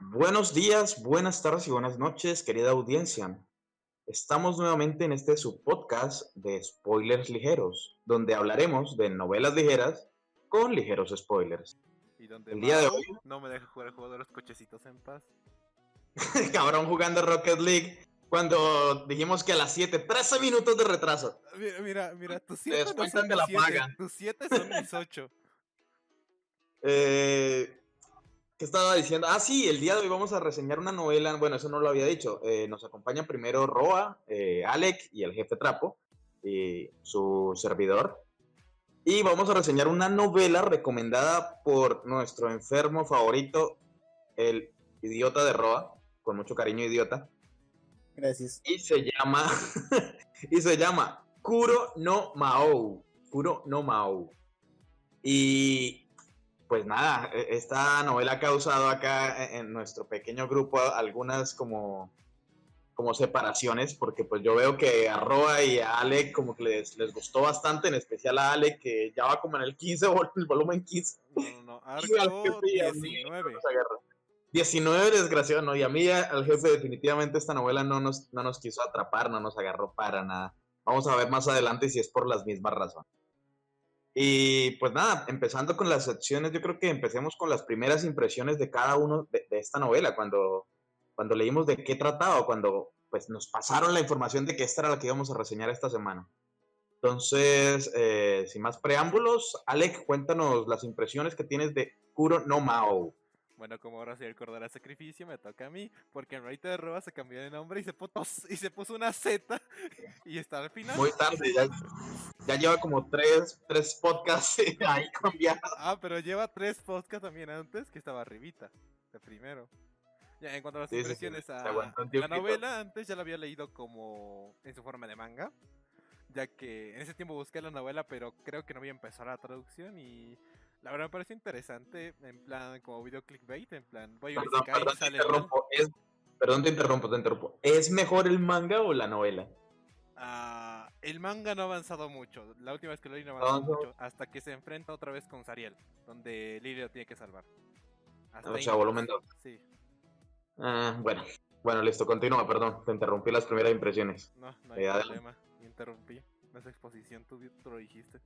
Buenos días, buenas tardes y buenas noches, querida audiencia. Estamos nuevamente en este subpodcast de spoilers ligeros, donde hablaremos de novelas ligeras con ligeros spoilers. Y donde El día de hoy- no me deja jugar el juego de los cochecitos en paz. Cabrón jugando Rocket League cuando dijimos que a las 7, 13 minutos de retraso. Mira, mira, mira, tus 7 no son de la mis 7, paga. tus 7 son mis 8. Eh, ¿Qué estaba diciendo? Ah, sí, el día de hoy vamos a reseñar una novela. Bueno, eso no lo había dicho. Eh, nos acompañan primero Roa, eh, Alec y el jefe Trapo, y su servidor. Y vamos a reseñar una novela recomendada por nuestro enfermo favorito, el idiota de Roa, con mucho cariño, idiota. Gracias. Y se llama. y se llama Kuro no Mao. Kuro no Mao. Y pues nada, e- esta novela ha causado acá e- en nuestro pequeño grupo algunas como, como separaciones, porque pues yo veo que a Roa y a Alec como que les, les gustó bastante, en especial a Alec, que ya va como en el 15, vol- el volumen 15. No, no, Y al arco y a mí 19. nos agarra. 19 desgraciado, ¿no? Y a mí, al jefe, definitivamente esta novela no nos, no nos quiso atrapar, no nos agarró para nada. Vamos a ver más adelante si es por las mismas razones. Y pues nada, empezando con las secciones, yo creo que empecemos con las primeras impresiones de cada uno de, esta novela, cuando, cuando leímos de qué trataba, cuando pues nos pasaron la información de que esta era la que íbamos a reseñar esta semana. Entonces, eh, sin más preámbulos, Alec, cuéntanos las impresiones que tienes de Kuro no Mao. Bueno, como ahora soy el cordero de sacrificio, me toca a mí, porque en Rita de Roba se cambió de nombre y se, puso, y se puso una Z y está al final. Muy tarde, ya, ya lleva como tres, tres podcasts ahí cambiados. Ah, pero lleva tres podcasts también antes que estaba arribita, de primero. Ya, en cuanto a las Sí, sí, sí, impresiones, a la novela antes ya la había leído como en su forma de manga, ya que en ese tiempo busqué la novela, pero creo que no había empezado la traducción y la verdad me pareció interesante, en plan como video clickbait, en plan voy a Perdón, y perdón, te sale mal. interrumpo. Es, perdón, te interrumpo, te interrumpo. ¿Es mejor el manga o la novela? Ah, el manga no ha avanzado mucho. La última vez que lo leí no avanzó mucho. Hasta que se enfrenta otra vez con Sariel. Donde Lily lo tiene que salvar. Hasta O sea, volumen dos. Sí, Ah, bueno, bueno, listo, continúa, perdón. Te interrumpí las primeras impresiones. no, no hay Eh, problema. Interrumpí. No es exposición, tú, tú lo dijiste.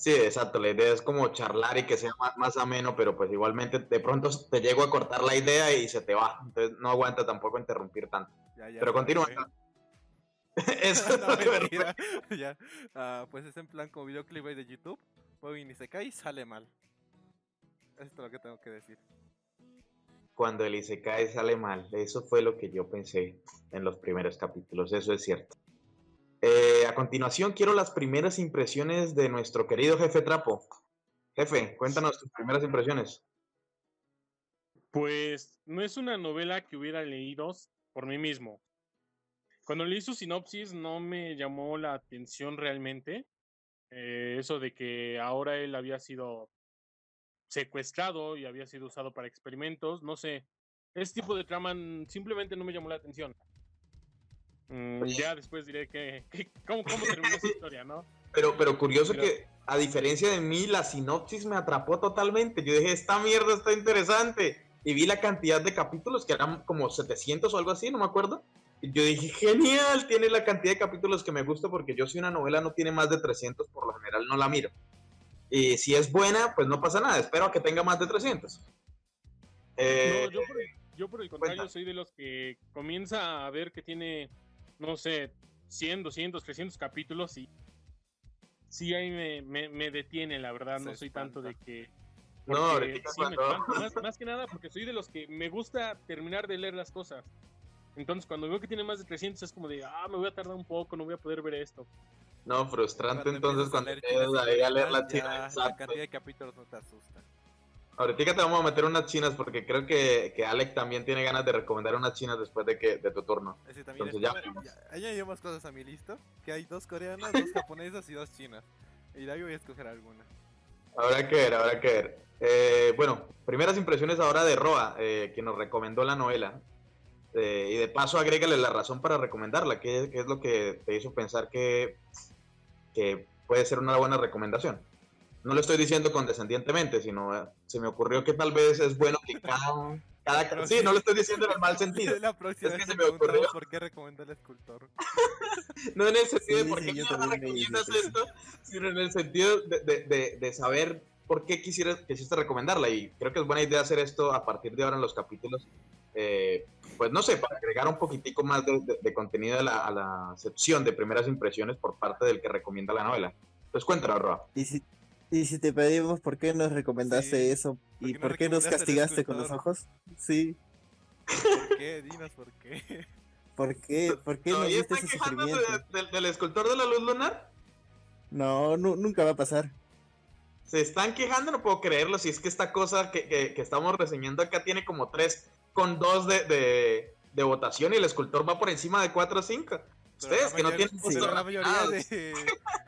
Sí, exacto, la idea es como charlar y que sea más, más ameno, pero pues igualmente de pronto te llego a cortar la idea y se te va. Entonces no aguanta tampoco interrumpir tanto. Ya, ya Pero continúa. Eso no, mentira. ya. Ah, pues es en plan como video clickbait de YouTube. Voy y se cae y sale mal. Esto es lo que tengo que decir. Cuando el Isekai sale mal, eso fue lo que yo pensé en los primeros capítulos, eso es cierto. Eh, a continuación, quiero las primeras impresiones de nuestro querido jefe Trapo. Jefe, cuéntanos tus primeras impresiones. Pues no es una novela que hubiera leído por mí mismo. Cuando leí su sinopsis no me llamó la atención realmente. eh, eso de que ahora él había sido secuestrado y había sido usado para experimentos, no sé. Ese tipo de trama simplemente no me llamó la atención. Mm, ya después diré que, que- cómo, cómo terminó esa historia, ¿no? Pero, pero curioso Pero- que, a diferencia de mí, la sinopsis me atrapó totalmente. Yo dije, esta mierda está interesante. Y vi la cantidad de capítulos, que eran como 700 o algo así, no me acuerdo. Y yo dije, genial, tiene la cantidad de capítulos que me gusta, porque yo si una novela no tiene más de 300, por lo general no la miro. Y si es buena, pues no pasa nada, espero a que tenga más de 300. Eh, No, yo por, el, yo por el contrario cuenta. soy de los que comienza a ver que tiene, no sé, 100, 200, 300 capítulos y sí ahí me, me, me detiene, la verdad, Se no soy tanto de que... No, sí, más, más que nada porque soy de los que me gusta terminar de leer las cosas. Entonces cuando veo que tiene más de 300 es como de, ah, me voy a tardar un poco, no voy a poder ver esto. no, frustrante Cuando entonces cuando leer ahí a leer la ya La cantidad de capítulos no te asusta. Ahorita te vamos a meter unas chinas porque creo que, que Alec también tiene ganas de recomendar unas chinas después de que de tu turno. Entonces ya añadió más cosas a mi lista. Que hay dos coreanas, dos japonesas y dos chinas. Y de ahí voy a escoger alguna. Habrá que ver, habrá que ver. Eh, bueno, primeras impresiones ahora de Roa, eh, que nos recomendó la novela. Eh, y de paso, agrégale la razón para recomendarla. ¿Qué, qué es lo que te hizo pensar que, que puede ser una buena recomendación? No lo estoy diciendo condescendientemente, sino eh, se me ocurrió que tal vez es bueno que cada, Cada, ca- sí, no lo estoy diciendo en el mal sentido. La próxima Es que se me ocurrió. por qué recomienda el escultor. No en el sentido Sí, de por sí, qué me recomiendas esto, sino en el sentido de, de- de- de saber por qué quisieras, quisiste recomendarla. Y creo que es buena idea hacer esto a partir de ahora en los capítulos. eh, pues no sé, para agregar un poquitico más de, de- de contenido a la, a la sección de primeras impresiones por parte del que recomienda la novela. Pues cuéntanos, Roa. Y si, y si te pedimos por qué nos recomendaste Sí. eso y ¿Por qué no por qué nos castigaste con los ojos. Sí. ¿Por qué? Dinos por qué. ¿Por qué? ¿Por qué ¿Todavía diste están ese quejándose sufrimiento? de- del- del escultor de la luz lunar? No, nu- nunca va a pasar. Se están quejando, no puedo creerlo. Si es que esta cosa que, que- que estamos reseñando acá tiene como 3 con 2 de, de, de votación y el escultor va por encima de 4 o 5. Ustedes la que no tienen pero gustos la mayoría de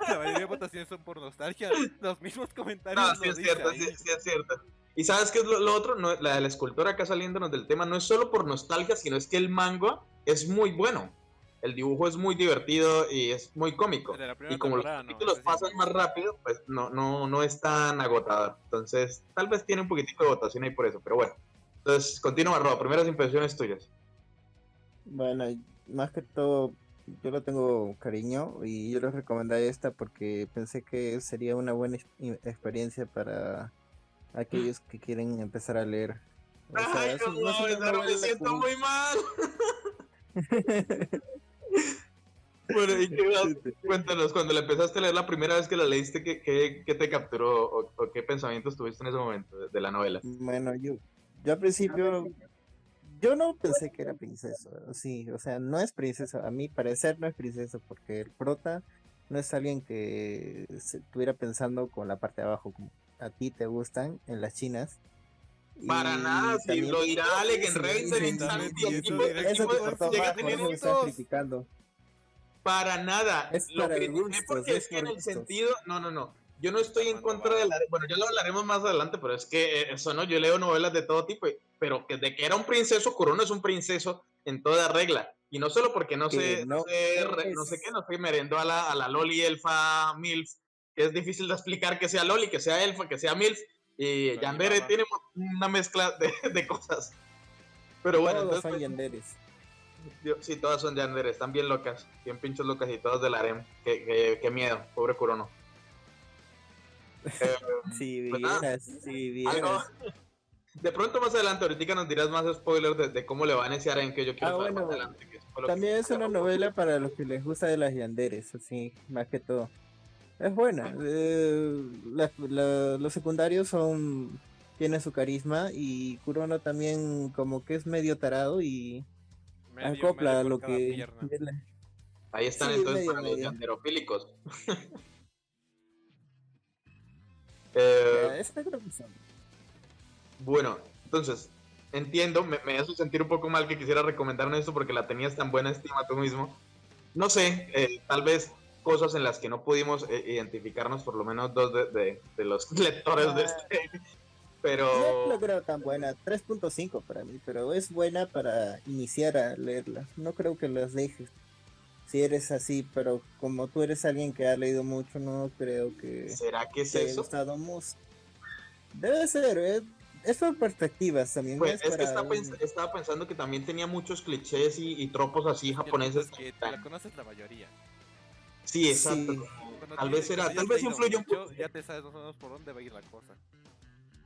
la mayoría de votaciones son por nostalgia. Los mismos comentarios No, sí es cierto, sí, sí es cierto. Y sabes qué es lo, lo otro, no, la del escultor acá saliéndonos del tema, no es solo por nostalgia, sino es que el manga es muy bueno. El dibujo es muy divertido y es muy cómico. La Y como los no, sí. pasan más rápido, pues no, no, no es tan agotador. Entonces, tal vez tiene un poquitico de votación ahí por eso, pero bueno. Entonces, continúa, Roa, primeras impresiones tuyas. Bueno, más que todo, yo lo tengo cariño y yo les recomendé esta porque pensé que sería una buena experiencia para aquellos que quieren empezar a leer. O sea, Ay, no, no Lázaro, me siento muy mal. bueno, ¿y qué? Cuéntanos, cuando la empezaste a leer la primera vez que la leíste, ¿qué, qué, qué te capturó o, o qué pensamientos tuviste en ese momento de, de la novela? Bueno, yo, yo al principio, yo no pensé que era princesa, sí, o sea, no es princesa, a mi parecer no es princesa, porque el prota no es alguien que se estuviera pensando con la parte de abajo, como a ti te gustan en las chinas. Para Y nada, si lo dirá Alec en Razer, Eso te cortó más, por tener eso me estás gustos. criticando. Para nada. Es lo para critiqué gustos, porque es que en el sentido, no, no, no. Yo no estoy en contra de la, bueno, ya lo hablaremos más adelante, pero es que eh, eso no, yo leo novelas de todo tipo, y- pero que de que era un princeso, Kurono es un princeso en toda regla. Y no solo porque no sé, no, no sé, re- no es. sé qué, no sé, merendó a la, a la Loli Elfa Milf, que es difícil de explicar que sea Loli, que sea Elfa, que sea Milf, y Loli Yandere tiene una mezcla de, de cosas. Pero bueno, Todos entonces, son pues, yanderes. yo- sí, todas son Yandere, están bien locas, bien pinches locas y todas del harem. Qué, qué, qué miedo, pobre Kurono. Eh, Si pues nada. vieras, si algo- vieras. De pronto más adelante, ahorita nos dirás más spoilers de, de cómo le van a ese harem que yo quiero Ah, saber bueno, más adelante. que- También es una novela para los que les gusta de las yanderes, así, más que todo. Es buena. eh, la- la- los secundarios son tienen su carisma y Kurono también como que es medio tarado y Medio, acopla medio lo que... pierna. Ahí están Sí, entonces medio, para los yanderofílicos. Eh, Ya, creo que son. Bueno, entonces, entiendo, me, me hace sentir un poco mal que quisiera recomendarme esto porque la tenías tan buena estima tú mismo. No sé, eh, tal vez cosas en las que no pudimos eh, identificarnos, por lo menos dos de, de- de los lectores de Ah. este. No Pero la creo tan buena, 3.5 para mí, pero es buena para iniciar a leerla. No creo que las dejes. Si eres así, pero como tú eres alguien que ha leído mucho, no creo que ¿será que es te haya eso? gustado mucho. Debe ser, es, es por perspectivas también. Pues es que está un- pens- estaba pensando que también tenía muchos clichés y, y tropos así japoneses. es que tú la conoces la mayoría. Sí, exacto. Sí. Tal vez era- tal vez leído influye un poco. Ya te sabes más o menos por dónde va a ir la cosa.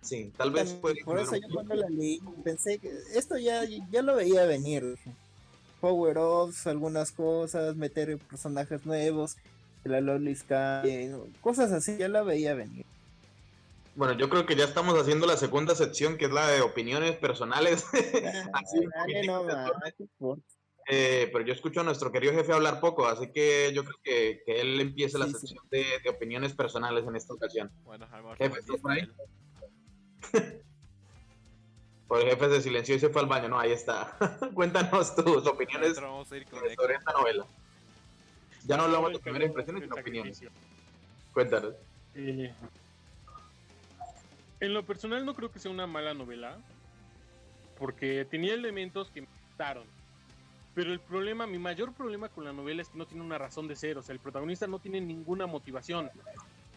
Sí, tal vez puede por eso yo cuando la leí pensé que esto ya, ya lo veía venir. dije. Power-ups, algunas cosas, meter personajes nuevos, que la Loli Sky, cosas así, ya la veía venir. Bueno, yo creo que ya estamos haciendo la segunda sección, que es la de opiniones personales. Así, un Dale poquitico de nomás, todo. ¿qué importa? Eh, pero yo escucho a nuestro querido jefe hablar poco, así que yo creo que, que él empiece la Sí, sí. sección de, de opiniones personales en esta ocasión. Bueno, Jefe, lo ¿estás entiende por ahí? Por el jefe se silenció y se fue al baño. No, ahí está. Cuéntanos tus opiniones Nosotros vamos a ir con sobre esta novela. Ya no hablamos de primeras impresiones, sino opiniones. Cuéntanos. Eh, en lo personal no creo que sea una mala novela, porque tenía elementos que me gustaron. Pero el problema, mi mayor problema con la novela es que no tiene una razón de ser, o sea, el protagonista no tiene ninguna motivación.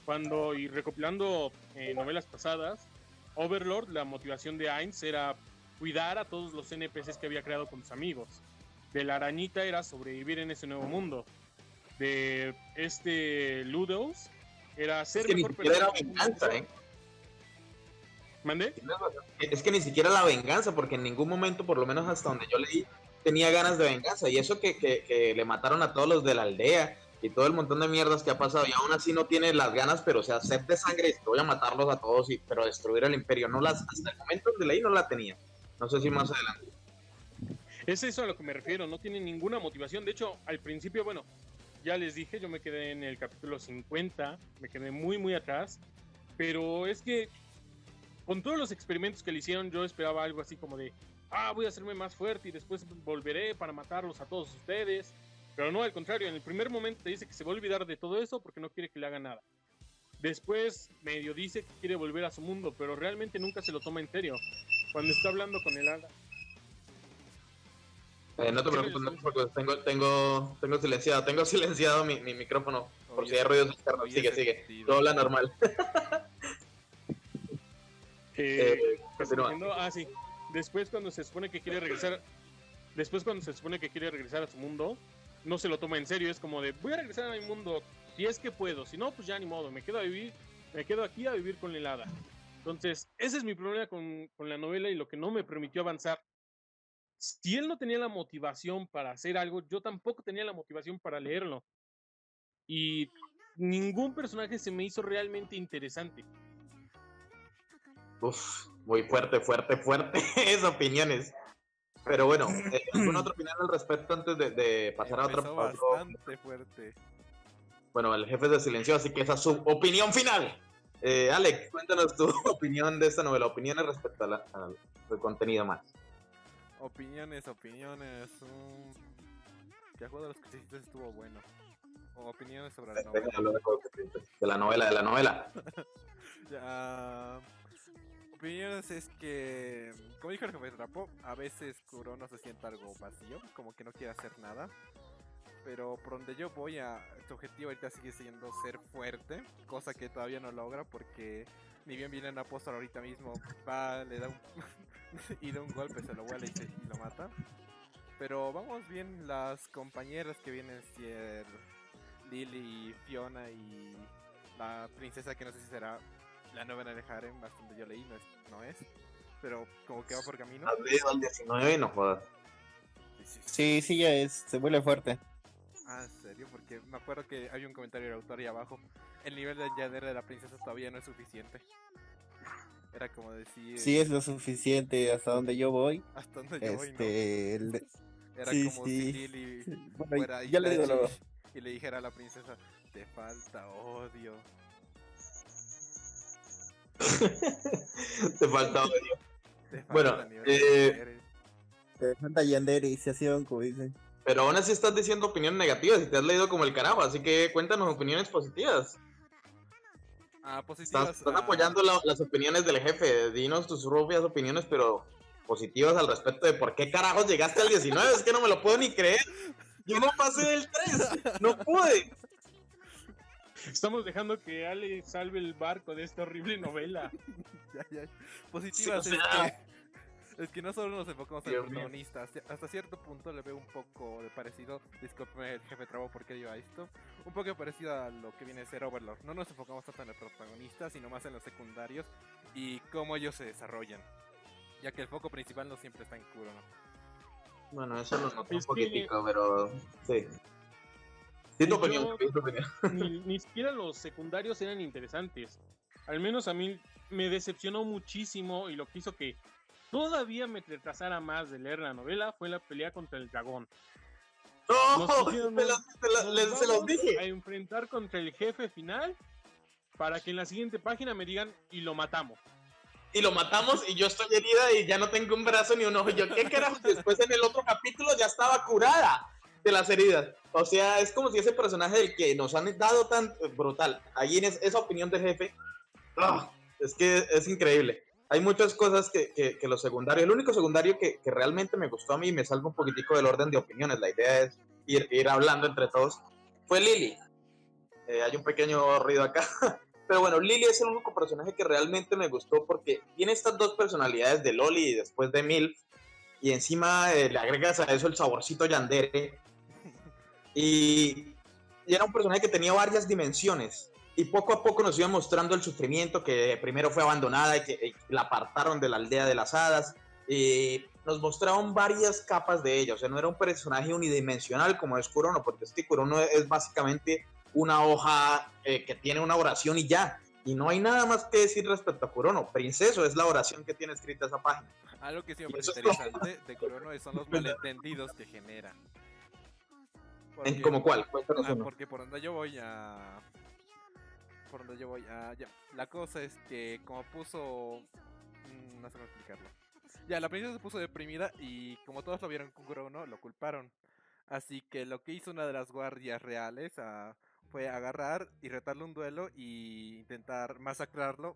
Cuando, y recopilando eh, novelas pasadas, Overlord, la motivación de Ainz era cuidar a todos los NPCs que había creado con sus amigos. De la arañita era sobrevivir en ese nuevo mundo. De este Ludos era ser Es que mejor siquiera era persona. venganza, ¿eh? ¿Mande? Es que ni siquiera la venganza, porque en ningún momento, por lo menos hasta donde yo leí, tenía ganas de venganza. Y eso que, que, que le mataron a todos los de la aldea y todo el montón de mierdas que ha pasado. Y aún así no tiene las ganas, pero o sea, sed de sangre, y voy a matarlos a todos, y, pero destruir el imperio. No las, hasta el momento donde leí no la tenía. No sé si más adelante. Es eso a lo que me refiero, no tiene ninguna motivación. De hecho, al principio, bueno, ya les dije, yo me quedé en el capítulo 50, me quedé muy, muy atrás. Pero es que con todos los experimentos que le hicieron, yo esperaba algo así como de, ah, voy a hacerme más fuerte y después volveré para matarlos a todos ustedes. Pero no, al contrario, en el primer momento te dice que se va a olvidar de todo eso porque no quiere que le haga nada. Después medio dice que quiere volver a su mundo, pero realmente nunca se lo toma en serio. Cuando está hablando con el hada. Eh, no te preocupes, no preocupes, tengo, tengo, tengo silenciado, tengo silenciado mi, mi micrófono, por si hay ruidos externos. Sigue, sigue. Todo habla normal. Eh, Eh, ¿qué continúa. estaba diciendo? Ah, sí. Después cuando se supone que quiere regresar, después cuando se supone que quiere regresar a su mundo, no se lo toma en serio, es como de voy a regresar a mi mundo si es que puedo, si no pues ya ni modo, me quedo a vivir, me quedo aquí a vivir con la helada. Entonces, ese es mi problema con, con la novela y lo que no me permitió avanzar. Si él no tenía la motivación para hacer algo, yo tampoco tenía la motivación para leerlo. Y ningún personaje se me hizo realmente interesante. Uf, muy fuerte, fuerte, fuerte. Esas opiniones. Pero bueno, eh, ¿alguna otra opinión al respecto antes de, de pasar a otra? Empezó a otro- bastante fuerte. Bueno, el jefe de silencio, así que esa es su opinión final. Eh, Alex, cuéntanos tu opinión de esta novela, opiniones respecto al contenido más. Opiniones, opiniones. mm, Que el juego de los cuchillitos estuvo bueno. O opiniones sobre la novela. De la novela, de la novela. Ya, opiniones es que, como dijo el jefe de Trapo, a veces Kurono se siente algo vacío, como que no quiere hacer nada. Pero por donde yo voy, a, su objetivo ahorita sigue siendo ser fuerte, cosa que todavía no logra porque ni bien viene un apóstol ahorita mismo, va, le da un, y da un golpe, se lo vuela y, se- lo mata. Pero vamos bien, las compañeras que vienen ser Lily, Fiona y la princesa que no sé si será la novena de Harem, bastante yo leí, no es, no es, pero como que va por camino. Leído al 19 y no jodas. Sí, sí, ya es, se vuelve fuerte. Ah, ¿en serio? Porque me acuerdo que hay un comentario del autor ahí abajo. El nivel de yadera de la princesa todavía no es suficiente. Era como decir... Sí, es lo suficiente hasta donde yo voy. Hasta donde yo voy, ¿no? Este, el- Era sí, como sí. si Lily bueno, fuera ya le digo luego. y le dijera a la princesa, te falta odio. Te falta odio. Te Bueno, falta de eh, mujeres". Te falta Yandere iniciación, como dicen. Pero aún así estás diciendo opiniones negativas y te has leído como el carajo, así que cuéntanos opiniones positivas. Ah, positivas. Estás, estás ah, apoyando la- las opiniones del jefe. Dinos tus propias opiniones, pero positivas al respecto de por qué carajos llegaste al 19. es que no me lo puedo ni creer. Yo no pasé del 3. No pude. Estamos dejando que Ale salve el barco de esta horrible novela. ya, ya. Positivas Sí, o es que. Es que no solo nos enfocamos en el protagonista, hasta- cierto punto le veo un poco de parecido, discúlpeme el jefe Trabo porque digo esto, un poco parecido a lo que viene a ser Overlord. No nos enfocamos tanto en el protagonista, sino más en los secundarios y cómo ellos se desarrollan. Ya que el foco principal no siempre está en Kuro, ¿no? Bueno, eso lo noté un poquitico, pero sí. Yo- opinión, ni, ni siquiera los secundarios eran interesantes. Al menos a mí me decepcionó muchísimo y lo que hizo que todavía me retrasara más de leer la novela fue la pelea contra el dragón. ¡No! Pusieron Te te les- se los vamos dije. A enfrentar contra el jefe final para que en la siguiente página me digan y lo matamos. y lo matamos y yo estoy herida y ya no tengo un brazo ni un ojo. Yo, ¿qué carajo? Después en el otro capítulo ya estaba curada de las heridas. O sea, es como si ese personaje del que nos han dado tan brutal, ahí en es- esa opinión del jefe, ¡ah! es que es increíble. Hay muchas cosas que, que, que los secundarios, el único secundario que, que realmente me gustó a mí, y me salgo un poquitico del orden de opiniones, la idea es ir, ir hablando entre todos, fue Lily. Eh, hay un pequeño ruido acá. Pero bueno, Lily es el único personaje que realmente me gustó porque tiene estas dos personalidades de Loli y después de Milf. Y encima eh, le agregas a eso el saborcito yandere. Y, y era un personaje que tenía varias dimensiones. Y poco a poco nos iba mostrando el sufrimiento que primero fue abandonada y que y la apartaron de la aldea de las hadas. Y nos mostraron varias capas de ella. O sea, no era un personaje unidimensional como es Kurono, porque este Kurono es básicamente una hoja eh, que tiene una oración y ya. Y no hay nada más que decir respecto a Kurono. Princeso es la oración que tiene escrita esa página. Algo que eso es interesante de Kurono son los malentendidos que genera. ¿En Porque- como cuál? Cuéntanos Ah, uno. porque por donde yo voy a. Por donde yo voy a. Ya. La cosa es que, como puso. mm, No sé cómo explicarlo. Ya, la princesa se puso deprimida y, como todos lo vieron con Kurono, lo culparon. Así que lo que hizo una de las guardias reales ah, fue agarrar y retarle un duelo y intentar masacrarlo.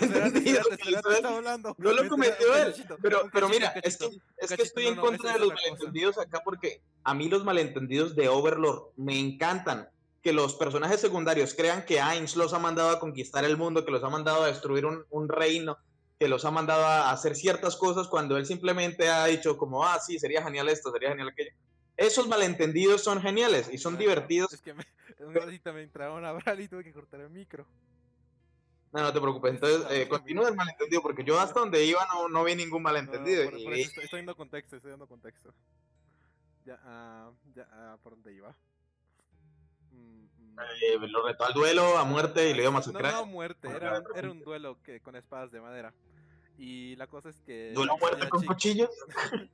Espérate, hizo él. estaba hablando. No lo cometió un él. Pero, un pero mira, un es que, es que estoy en contra de es los malentendidos acá porque a mí los malentendidos de Overlord me encantan. Que los personajes secundarios crean que Ainz los ha mandado a conquistar el mundo, que los ha mandado a destruir un, un reino, que los ha mandado a hacer ciertas cosas cuando él simplemente ha dicho como, ah, sí, sería genial esto, sería genial aquello. Esos malentendidos son geniales y son divertidos. Es que me, un ratito me entraron a hablar y tuve que cortar el micro. No, no te preocupes. Entonces, eh, continúa el malentendido porque yo hasta donde iba no, no vi ningún No, malentendido. por, por estoy, estoy dando contexto, estoy dando contexto. Ya, ah, ya, ah, ¿por dónde iba? Mm, mm. eh, lo retó al duelo a muerte y le dio No, masacrar. no a muerte, era, era un duelo que, con espadas de madera. Y la cosa es que... ¿Duelo a muerte con chica- cuchillos?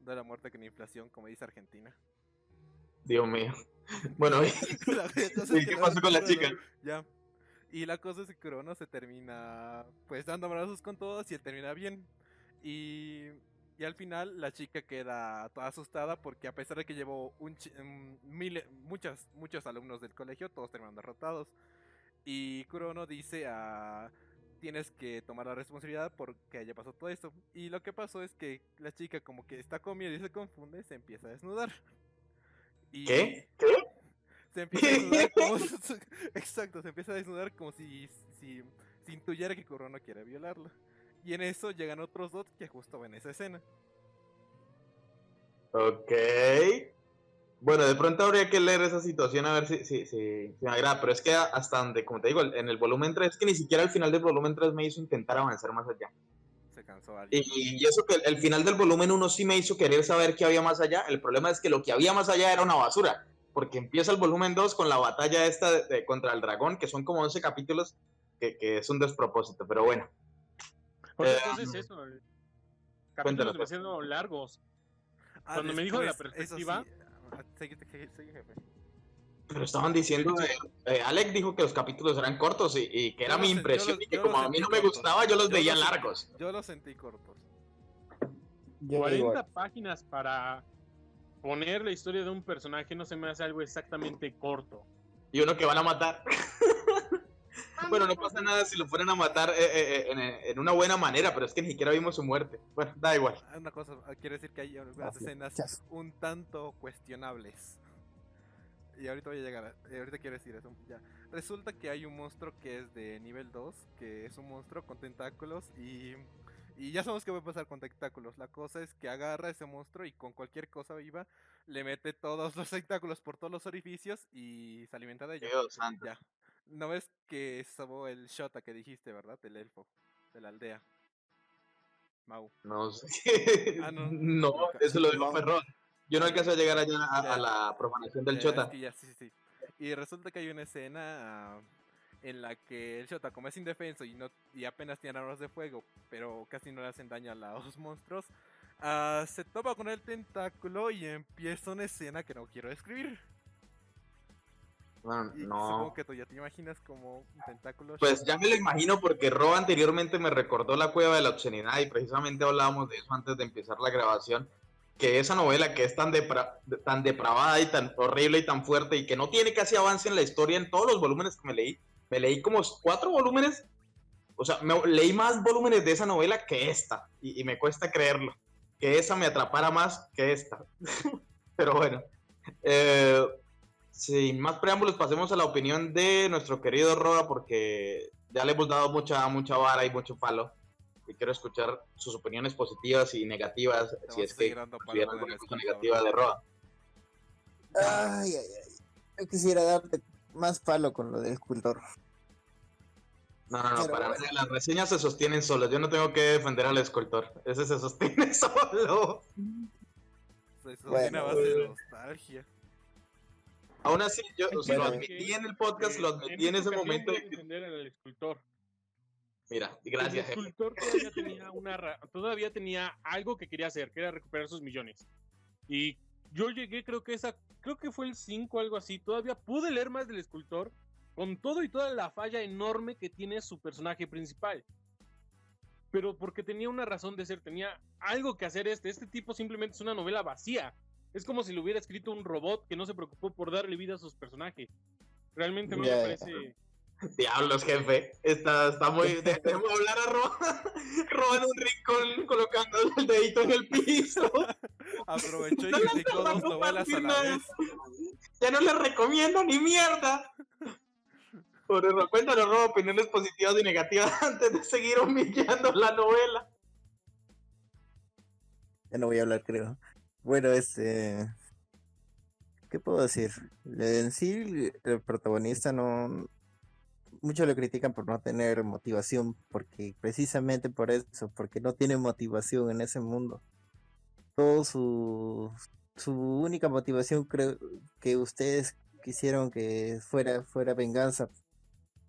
Duelo a muerte con inflación, como dice Argentina. Dios mío. Bueno, y- La cosa es ¿y que qué pasó con la chica? Ya. Y la cosa es que Crono se termina pues dando abrazos con todos y él termina bien. Y, y al final la chica queda toda asustada porque a pesar de que llevó un mil- muchas, muchos alumnos del colegio, todos terminan derrotados. Y Kurono dice a... Tienes que tomar la responsabilidad porque haya pasado todo esto. Y lo que pasó es que la chica como que está con miedo y se confunde, se empieza a desnudar. Y ¿Qué? ¿Qué? Se empieza a desnudar como si- exacto se empieza a desnudar como si si, si intuyera que Kurono quiere violarla y en eso llegan otros dos que justo ven esa escena Ok. Bueno, de pronto habría que leer esa situación a ver si, si, si, si me agrada, pero es que hasta donde, como te digo, en el volumen 3, es que ni siquiera al final del volumen 3 me hizo intentar avanzar más allá. se cansó alguien Y, y eso que el, el final del volumen 1 sí me hizo querer saber qué había más allá. El problema es que lo que había más allá era una basura, porque empieza el volumen 2 con la batalla esta de- de- contra el dragón, que son como 11 capítulos, que, que es un despropósito, pero bueno. Sea, Eh, entonces eso. eh, cuéntanos, Capítulos pues. demasiado largos. Ah, cuando me dijo de la eso sí, perspectiva- ah. Pero estaban diciendo, que, eh, Alex dijo que los capítulos eran cortos y, y que Yo era mi impresión los- y que como a mí no me cortos. gustaba, yo los Yo veía los largos. yo los sentí cortos Yo 40 igual. páginas para poner la historia de un personaje no se me hace algo exactamente corto. Y uno que van a matar. bueno, no pasa nada si lo fueran a matar eh, eh, eh, en, en una buena manera, pero es que ni siquiera vimos su muerte. Bueno, da igual. Ah, una cosa ah, quiere decir que hay algunas Ah, escenas un tanto cuestionables y ahorita voy a llegar a, ahorita quiero decir eso ya resulta que hay un monstruo que es de nivel 2 que es un monstruo con tentáculos y y ya sabemos qué va a pasar con tentáculos. La cosa es que agarra ese monstruo y con cualquier cosa viva le mete todos los tentáculos por todos los orificios y se alimenta de ellos. Dios santo. Ya. ¿No ves que sabó el Shota que dijiste, verdad? El elfo de la aldea. Mau. No sé. Ah, no. no, eso lo dijo. Ferrón. Yo no alcancé a llegar allá a, a la profanación del Ya, Chota. es que ya, sí, sí, sí. Y resulta que hay una escena ah, en la que el Shota, como es indefenso y, no, y apenas tiene armas de fuego, pero casi no le hacen daño a los monstruos, ah, se topa con el tentáculo y empieza una escena que no quiero describir. Bueno, Y no. supongo que tú ya te imaginas como un tentáculo. Pues ya me lo imagino porque Ro anteriormente me recordó la cueva de la obscenidad y precisamente hablábamos de eso antes de empezar la grabación. Que esa novela que es tan, depra- tan depravada y tan horrible y tan fuerte y que no tiene casi avance en la historia en todos los volúmenes que me leí. Me leí como cuatro volúmenes. O sea, me, leí más volúmenes de esa novela que esta. Y, y me cuesta creerlo. Que esa me atrapara más que esta. Pero bueno. Eh, sin más preámbulos, pasemos a la opinión de nuestro querido Roa, porque ya le hemos dado mucha, mucha vara y mucho palo. Y quiero escuchar sus opiniones positivas y negativas, Te si es que seguir dando tuviera palo con alguna cosa negativa de Roa. Ay, ay, ay. Yo quisiera darte más palo con lo del escultor. No, no, no, Pero para bueno. nada, las reseñas se sostienen solas. Yo no tengo que defender al escultor. Ese se sostiene solo. Se sostiene Bueno, a base de nostalgia. Aún así, yo o sea, lo admití en el podcast, lo admití en ese momento. defender al escultor. Mira, gracias, El escultor todavía tenía, una ra- todavía tenía algo que quería hacer, que era recuperar sus millones. Y yo llegué, creo que esa, creo que fue el 5 algo así. Todavía pude leer más del escultor con todo y toda la falla enorme que tiene su personaje principal. Pero porque tenía una razón de ser, tenía algo que hacer este. Este tipo simplemente es una novela vacía. Es como si lo hubiera escrito un robot que no se preocupó por darle vida a sus personajes. Realmente Ya, me parece... Diablos, jefe. Está, está muy. Debemos hablar a Roa. Roa en un rincón colocando el dedito en el piso. Aprovechó y No criticó dos novelas a la vez. Ya no le recomiendo ni mierda. Por eso, cuéntanos, Roa, opiniones positivas y negativas antes de seguir humillando la novela. Ya no voy a hablar, creo. Bueno, este. ¿Qué puedo decir? En sí, el protagonista no. Muchos lo critican por no tener motivación, porque precisamente por eso, porque no tiene motivación en ese mundo. Todo su. Su única motivación, creo que ustedes quisieron que fuera, fuera venganza.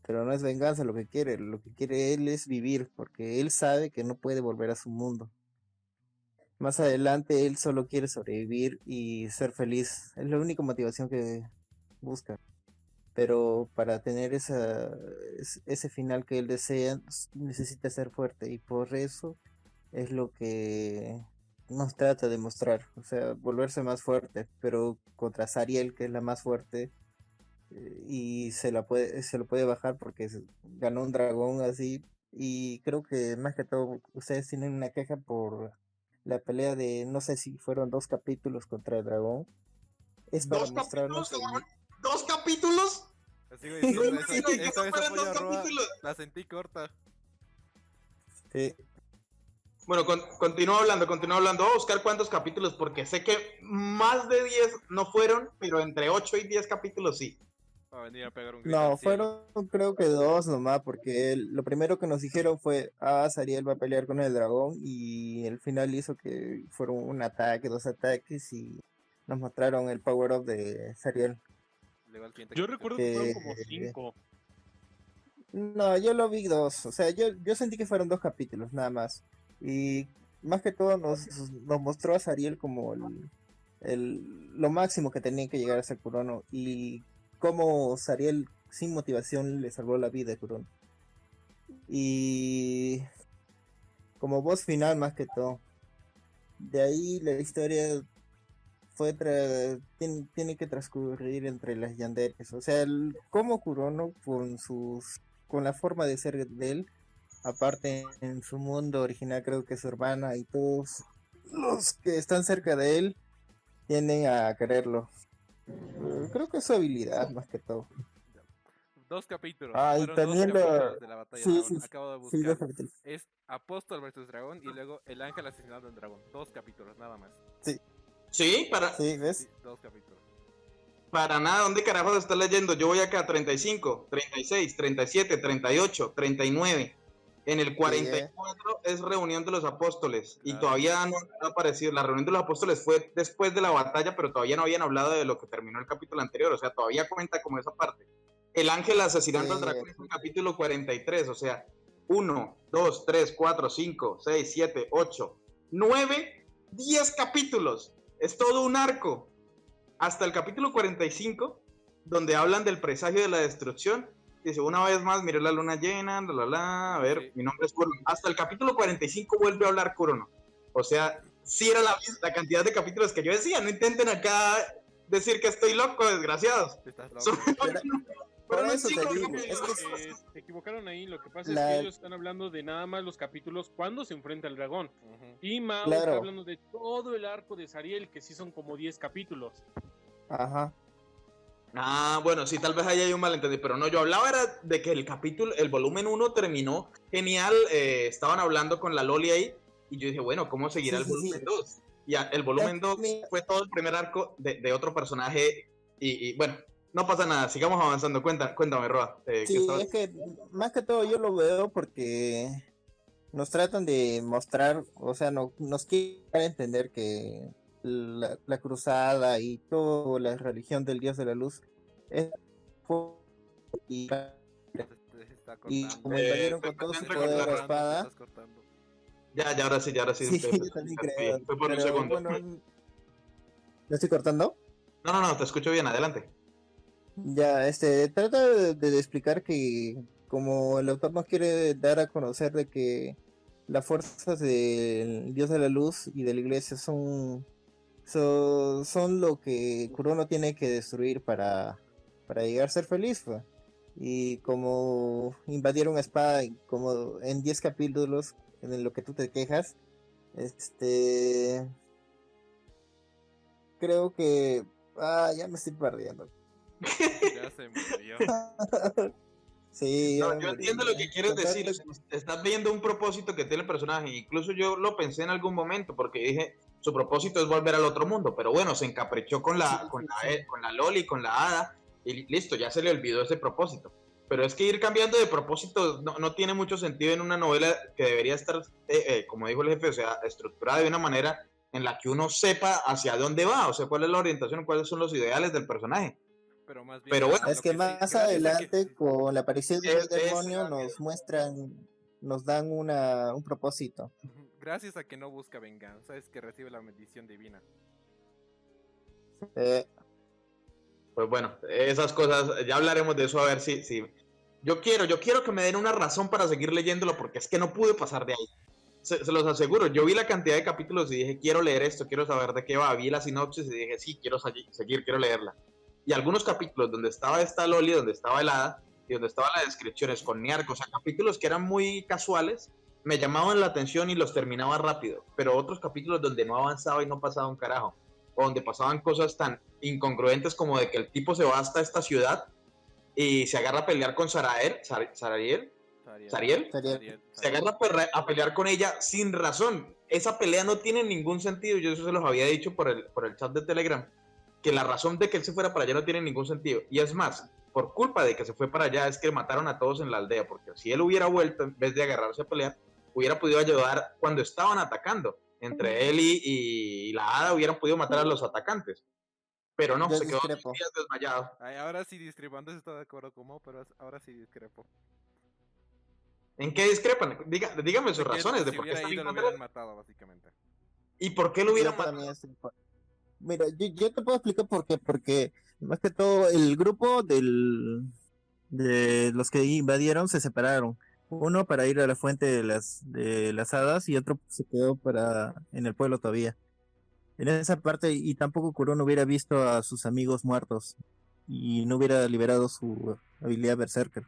Pero no es venganza lo que quiere, lo que quiere él es vivir, porque él sabe que no puede volver a su mundo. Más adelante él solo quiere sobrevivir y ser feliz. Es la única motivación que busca. Pero para tener esa, es- ese final que él desea, necesita ser fuerte. Y por eso es lo que nos trata de mostrar. O sea, volverse más fuerte. Pero contra Sariel, que es la más fuerte. eh, Y se la puede, se lo puede bajar porque ganó un dragón así. Y creo que más que todo ustedes tienen una queja por la pelea de no sé si fueron dos capítulos contra el dragón. Es para ¿Dos mostrarnos capítulos? el- ¿Dos capítulos? La sentí corta. Sí, Bueno, con, continúa hablando, continúa hablando. Voy a buscar cuántos capítulos, porque sé que más de 10 no fueron, pero entre 8 y 10 capítulos sí. Va a venir a pegar un grito No, fueron creo que dos nomás, porque el- lo primero que nos dijeron fue, ah, Sariel va a pelear con el dragón y el final hizo que fueron un ataque, dos ataques y nos mostraron el power up de Sariel. Luego al siguiente Yo capítulo. recuerdo que fueron como 5. No, yo lo vi dos, o sea, yo, yo sentí que fueron dos capítulos nada más. Y más que todo nos, nos mostró a Sariel como el, el- lo máximo que tenía que llegar a ser Kurono y cómo Sariel sin motivación le salvó la vida a Kurono. Y como voz final más que todo. De ahí la historia fue tra- tiene, tiene que transcurrir entre las yanderes. O sea, el, cómo Kurono con sus con la forma de ser de él, aparte en su mundo original creo que su hermana y todos los que están cerca de él tienden a quererlo. Eh, Creo que es su habilidad más que todo. Dos capítulos. Ah, y dos también la- capítulos de la batalla sí, sí. Acabo de buscar. Es Apóstol versus Dragón y luego El Ángel asesinado al dragón. Dos capítulos, nada más. Sí, para, Sí, ¿ves? Sí, dos capítulos. para nada. ¿Dónde carajo está leyendo? Yo voy acá 35, 36, 37, 38, 39. En el 44 es reunión de los apóstoles y Claro. todavía no ha aparecido. La reunión de los apóstoles fue después de la batalla, pero todavía no habían hablado de lo que terminó el capítulo anterior. O sea, todavía cuenta como esa parte. El ángel asesinando al Sí. dragón es el capítulo 43. O sea, 1, 2, 3, 4, 5, 6, 7, 8, 9, 10 capítulos. Es todo un arco. Hasta el capítulo 45, donde hablan del presagio de la destrucción. Dice, una vez más, miré la luna llena, la la la, a ver, Sí. mi nombre es Kurono. Hasta el capítulo 45 vuelve a hablar Kurono. O sea, sí era la, la cantidad de capítulos que yo decía. No intenten acá decir que estoy loco, desgraciados. Estás loco. Son- Por un eso te digo, es que Eh, se equivocaron ahí. Lo que pasa La- es que ellos están hablando de nada más los capítulos cuando se enfrenta el dragón. Y Mao Claro. está hablando de todo el arco de Sariel, que sí son como 10 capítulos. Ajá. Ah, bueno, sí, tal vez ahí hay un malentendido, pero no, yo hablaba era de que el capítulo, el volumen 1 terminó genial, eh, estaban hablando con la Loli ahí, y yo dije, bueno, ¿cómo seguirá Sí, el volumen sí. 2? Y el volumen Eh, 2 mi- fue todo el primer arco de, de otro personaje, y, y, bueno, no pasa nada, sigamos avanzando, Cuenta, cuéntame, Roa. eh, ¿qué Sí, es que más que todo yo lo veo porque nos tratan de mostrar, o sea, no, nos quieren entender que la, la cruzada y toda la religión del Dios de la Luz es y, y como Eh, invadieron fue con todo su poder de la espada. Ya, ya, ahora sí, ya, ahora sí. Sí, yo también creo. Pero segundo. bueno, ¿lo estoy cortando? No, no, no, te escucho bien, adelante. Ya, este, trata de, explicar que como el autor nos quiere dar a conocer de que las fuerzas del Dios de la Luz y de la Iglesia son, son, son lo que Kurono tiene que destruir para, para llegar a ser feliz, pues. Y como invadieron espada, y como en 10 capítulos, en lo que tú te quejas, este... Creo que... Ah, ya me estoy perdiendo. Ya se murió. Sí, No, yo entiendo lo que quieres decir. Estás viendo un propósito que tiene el personaje. Incluso yo lo pensé en algún momento porque dije, su propósito es volver al otro mundo. Pero bueno, se encaprichó con la, Sí, con sí, la, sí. eh, con la Loli, con la Hada. Y listo, ya se le olvidó ese propósito. Pero es que ir cambiando de propósito no, no tiene mucho sentido en una novela que debería estar, eh, eh, como dijo el jefe, o sea, estructurada de una manera en la que uno sepa hacia dónde va, o sea, cuál es la orientación, cuáles son los ideales del personaje. Pero más bien. Pero bueno, Es que más que- adelante, con la aparición del Es- es- demonio, nos muestran, nos dan una, un propósito. Gracias a que no busca venganza, es que recibe la bendición divina. Eh, Pues bueno, esas cosas, ya hablaremos de eso a ver si, si... Yo quiero, yo quiero que me den una razón para seguir leyéndolo porque es que no pude pasar de ahí. Se, se los aseguro, yo vi la cantidad de capítulos y dije, quiero leer esto, quiero saber de qué va. Vi la sinopsis y dije, sí, quiero segui- seguir, quiero leerla. Y algunos capítulos donde estaba esta Loli, donde estaba el Hada y donde estaban las descripciones con Niarco, o sea, capítulos que eran muy casuales, me llamaban la atención y los terminaba rápido. Pero otros capítulos donde no avanzaba y no pasaba un carajo o donde pasaban cosas tan incongruentes como de que el tipo se va hasta esta ciudad y se agarra a pelear con Sarael, Sar- Sarael, Sariel. Sariel, Sariel. se agarra a pelear con ella sin razón. Esa pelea no tiene ningún sentido. Yo eso se los había dicho por el, por el chat de Telegram, que la razón de que él se fuera para allá no tiene ningún sentido. Y es más, por culpa de que se fue para allá es que mataron a todos en la aldea, porque si él hubiera vuelto, en vez de agarrarse a pelear, hubiera podido ayudar cuando estaban atacando. Entre él y, y la hada hubieran podido matar a los atacantes. Pero no, Yo se quedó discrepo. días desmayado. Ay, ahora sí discrepando, estoy de acuerdo como, pero ahora sí discrepo. ¿En qué discrepan? Diga- dígame sus De razones de si por qué ido, lo hubieran de- matado, básicamente. ¿Y por qué lo hubieran matado? Mira, yo, yo te puedo explicar por qué, porque más que todo el grupo del de los que invadieron se separaron. Uno para ir a la fuente de las de las hadas y otro se quedó para en el pueblo todavía. En esa parte y tampoco Kurono hubiera visto a sus amigos muertos y no hubiera liberado su habilidad berserker.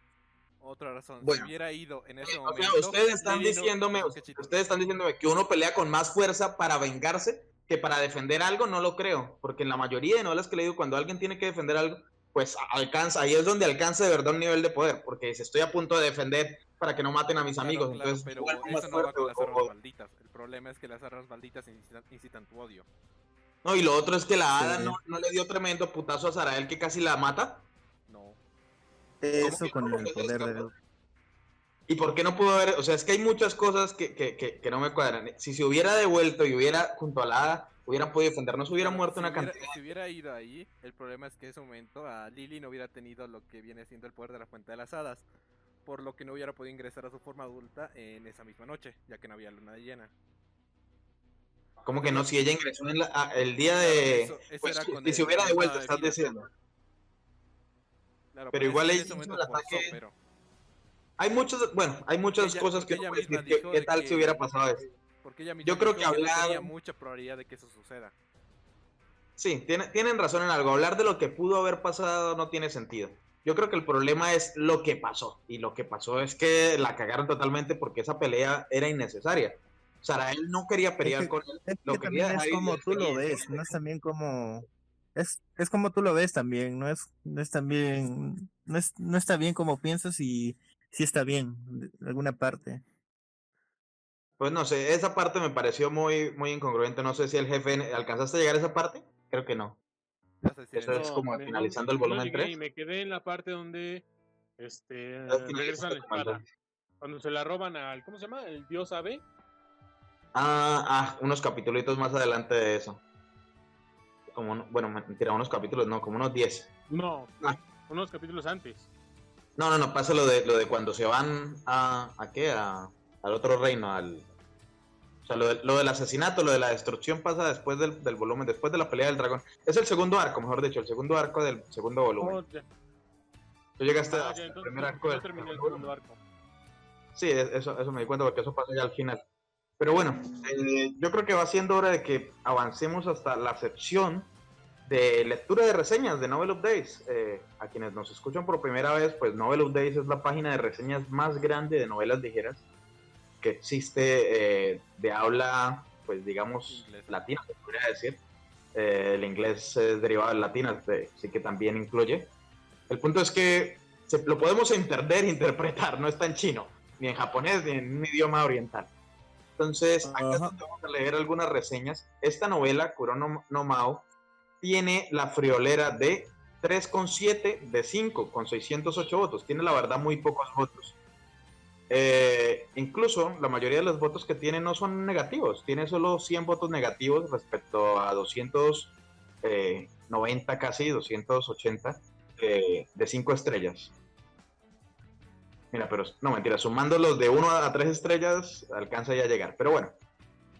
Otra razón, Bueno. si hubiera ido en ese O momento. sea, ustedes están diciéndome, ustedes están diciéndome que uno pelea con más fuerza para vengarse que para defender algo, no lo creo, porque en la mayoría de novelas que he leído, cuando alguien tiene que defender algo, pues alcanza, ahí es donde alcanza de verdad un nivel de poder, porque si estoy a punto de defender para que no maten a mis Claro, amigos, claro, entonces pero igual eso no va con las armas o- malditas. El problema es que las armas malditas incitan, incitan tu odio. no, y lo otro es que la hada Sí. no, no le dio tremendo putazo a Sarael que casi la mata, No. Eso con no? el ¿Qué es poder de ¿Y por qué no pudo haber? O sea, es que hay muchas cosas que, que, que, que no me cuadran. Si se hubiera devuelto y hubiera junto a la hada, hubieran podido defendernos, hubiera muerto si una hubiera- cantidad. Si hubiera ido ahí, el problema es que en ese momento a Lily no hubiera tenido lo que viene siendo el poder de la fuente de las hadas. Por lo que no hubiera podido ingresar a su forma adulta en esa misma noche, ya que no había luna llena. Como que no, si ella ingresó en la- el día de. Eso- eso pues, si se hubiera devuelto, de estás diciendo. Claro, Pero por igual ella hizo el forzó, ataque- pero Hay muchos, bueno, hay muchas Ella- cosas que ella misma decir. ¿Qué, dijo qué de tal que- si hubiera pasado eso? porque ella misma Yo creo que no hablar- mucha probabilidad de que eso suceda. Sí, tiene- tienen razón en algo. Hablar de lo que pudo haber pasado no tiene sentido. Yo creo que el problema es lo que pasó. Y lo que pasó es que la cagaron totalmente porque esa pelea era innecesaria. Sarael no quería pelear que- con él. Es Lo que quería también es como él tú lo ves, no es también como es, es como tú lo ves también, no es, no es también, no es, no está bien como piensas y sí está bien, de alguna parte. Pues no sé, esa parte me pareció muy, muy incongruente. No sé si el jefe. ¿Alcanzaste a llegar a esa parte? Creo que no. No Eso es- es como me- finalizando el no volumen llegué 3. Y me quedé en la parte donde este regresan la espada. Cuando se la roban al, ¿cómo se llama? El dios Abe. Ah, ah, unos capítulos más adelante de eso. Como, bueno, mentira, unos capítulos, no, como unos 10. No, Ah. unos capítulos antes. No, no, no, pasa lo de, lo de cuando se van a, ¿a qué? A, al otro reino, al... O sea, lo, de- lo del asesinato, lo de la destrucción pasa después del, del volumen, después de la pelea del dragón. Es el segundo arco, mejor dicho, el segundo arco del segundo volumen. Oh. Tú llegaste Ah, primer arco del terminé el segundo arco. Sí, es- eso, eso me di cuenta porque eso pasa ya al final. Pero bueno, eh, yo creo que va siendo hora de que avancemos hasta la sección de lectura de reseñas de Novel Updates. Eh, a quienes nos escuchan por primera vez, pues Novel Updates es la página de reseñas más grande de novelas ligeras que existe eh, de habla, pues digamos, Inglés. latina, se podría decir. Eh, el inglés es derivado del latín, así que también incluye. El punto es que se, lo podemos entender e interpretar, no está en chino, ni en japonés, ni en un idioma oriental. Entonces, acá Ajá. donde vamos a leer algunas reseñas. Esta novela, Kurono no Mao, tiene la friolera de 3,7 de 5, con 608 votos. Tiene la verdad muy pocos votos. Eh, incluso la mayoría de los votos que tiene no son negativos, tiene solo 100 votos negativos respecto a 290 casi, 280 eh, de 5 estrellas. Mira, pero no mentira, sumando los de 1 a 3 estrellas alcanza ya a llegar. Pero bueno,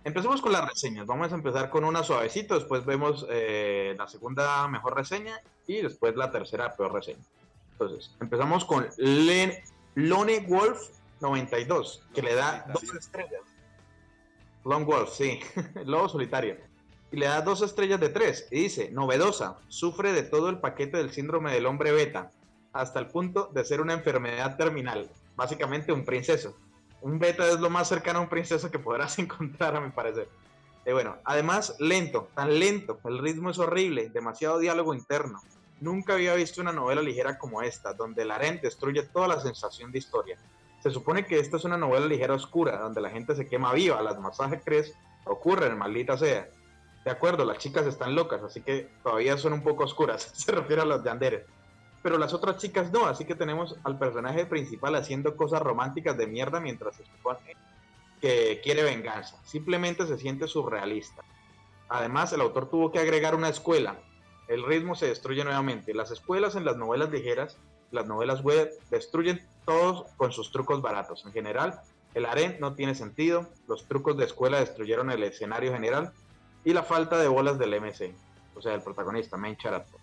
empecemos con las reseñas. Vamos a empezar con una suavecito, después vemos eh, la segunda mejor reseña y después la tercera peor reseña. Entonces, empezamos con Len- Lone Wolf 92, que le da dos estrellas. Lone Wolf, sí, lobo solitario. Y le da dos estrellas de tres. Y dice, novedosa, sufre de todo el paquete del síndrome del hombre beta, hasta el punto de ser una enfermedad terminal. Básicamente un princeso. Un beta es lo más cercano a un princeso que podrás encontrar, a mi parecer. Y bueno, además, lento, tan lento. El ritmo es horrible, demasiado diálogo interno. Nunca había visto una novela ligera como esta, donde el harén destruye toda la sensación de historia. Se supone que esta es una novela ligera oscura, donde la gente se quema viva, las masacres ocurren, maldita sea. De acuerdo, las chicas están locas, así que todavía son un poco oscuras, se refiere a los yanderes. Pero las otras chicas no, así que tenemos al personaje principal haciendo cosas románticas de mierda mientras se supone que quiere venganza. Simplemente se siente surrealista. Además, el autor tuvo que agregar una escuela. El ritmo se destruye nuevamente. Las escuelas en las novelas ligeras, las novelas web, destruyen todos con sus trucos baratos. En general, el harén no tiene sentido. Los trucos de escuela destruyeron el escenario general y la falta de bolas del MC, o sea, el protagonista, main character.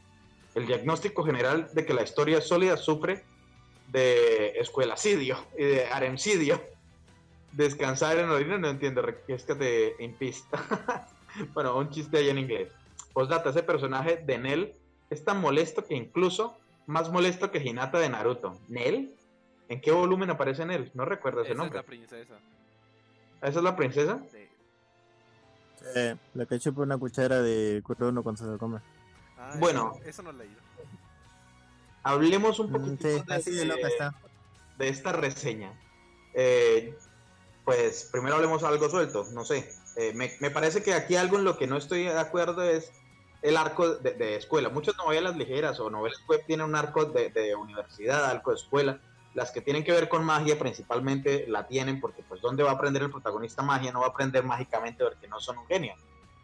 El diagnóstico general de que la historia sólida sufre de escuelacidio y de haremcidio. Descansar en orina, no entiendo, requiescate en pista. bueno, un chiste ahí en inglés. Postdata, ese personaje de Nell es tan molesto que incluso más molesto que Hinata de Naruto. ¿Nell? ¿En qué volumen aparece Nell? No recuerdo ese Esa es nombre. la princesa. ¿Esa es la princesa? Sí. Eh, la que chupa una cuchara de Kurono cuando se lo come. Ah, Bueno. Eso, eso no lo he leído. Hablemos un Mm, poquito Sí, así de loca está. de esta reseña. Eh, pues primero hablemos algo suelto, no sé. Eh, me, me parece que aquí algo en lo que no estoy de acuerdo es el arco de, de escuela. Muchas novelas ligeras o novelas web tienen un arco de, de universidad, arco de escuela. Las que tienen que ver con magia principalmente la tienen porque pues ¿dónde va a aprender el protagonista magia? No va a aprender mágicamente porque no son un genio.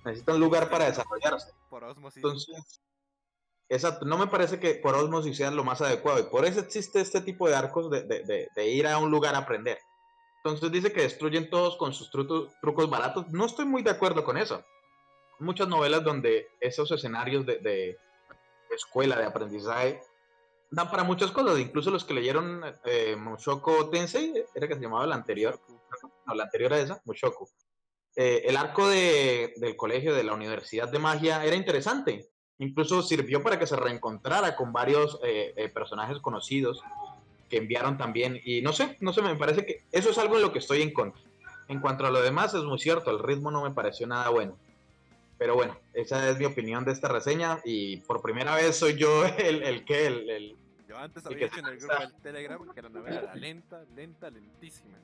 Necesita un lugar para desarrollarse. Por osmosis. Entonces, exacto, no me parece que por osmosis sea lo más adecuado y por eso existe este tipo de arcos de, de- de- de ir a un lugar a aprender. Entonces dice que destruyen todos con sus trucos, trucos baratos. No estoy muy de acuerdo con eso. Muchas novelas donde esos escenarios de, de escuela, de aprendizaje, dan para muchas cosas. Incluso los que leyeron eh, Mushoku Tensei, era que se llamaba la anterior, no, la anterior a esa, Mushoku. Eh, el arco de- del colegio, de la Universidad de Magia, era interesante. Incluso sirvió para que se reencontrara con varios eh, eh, personajes conocidos que enviaron también. Y no sé, no sé, me parece que eso es algo en lo que estoy en contra. En cuanto a lo demás, es muy cierto, el ritmo no me pareció nada bueno. pero bueno, esa es mi opinión de esta reseña y por primera vez soy yo el, el que, el, el- Yo antes había dicho en el grupo del Telegram que la novela era lenta, lenta, lentísima.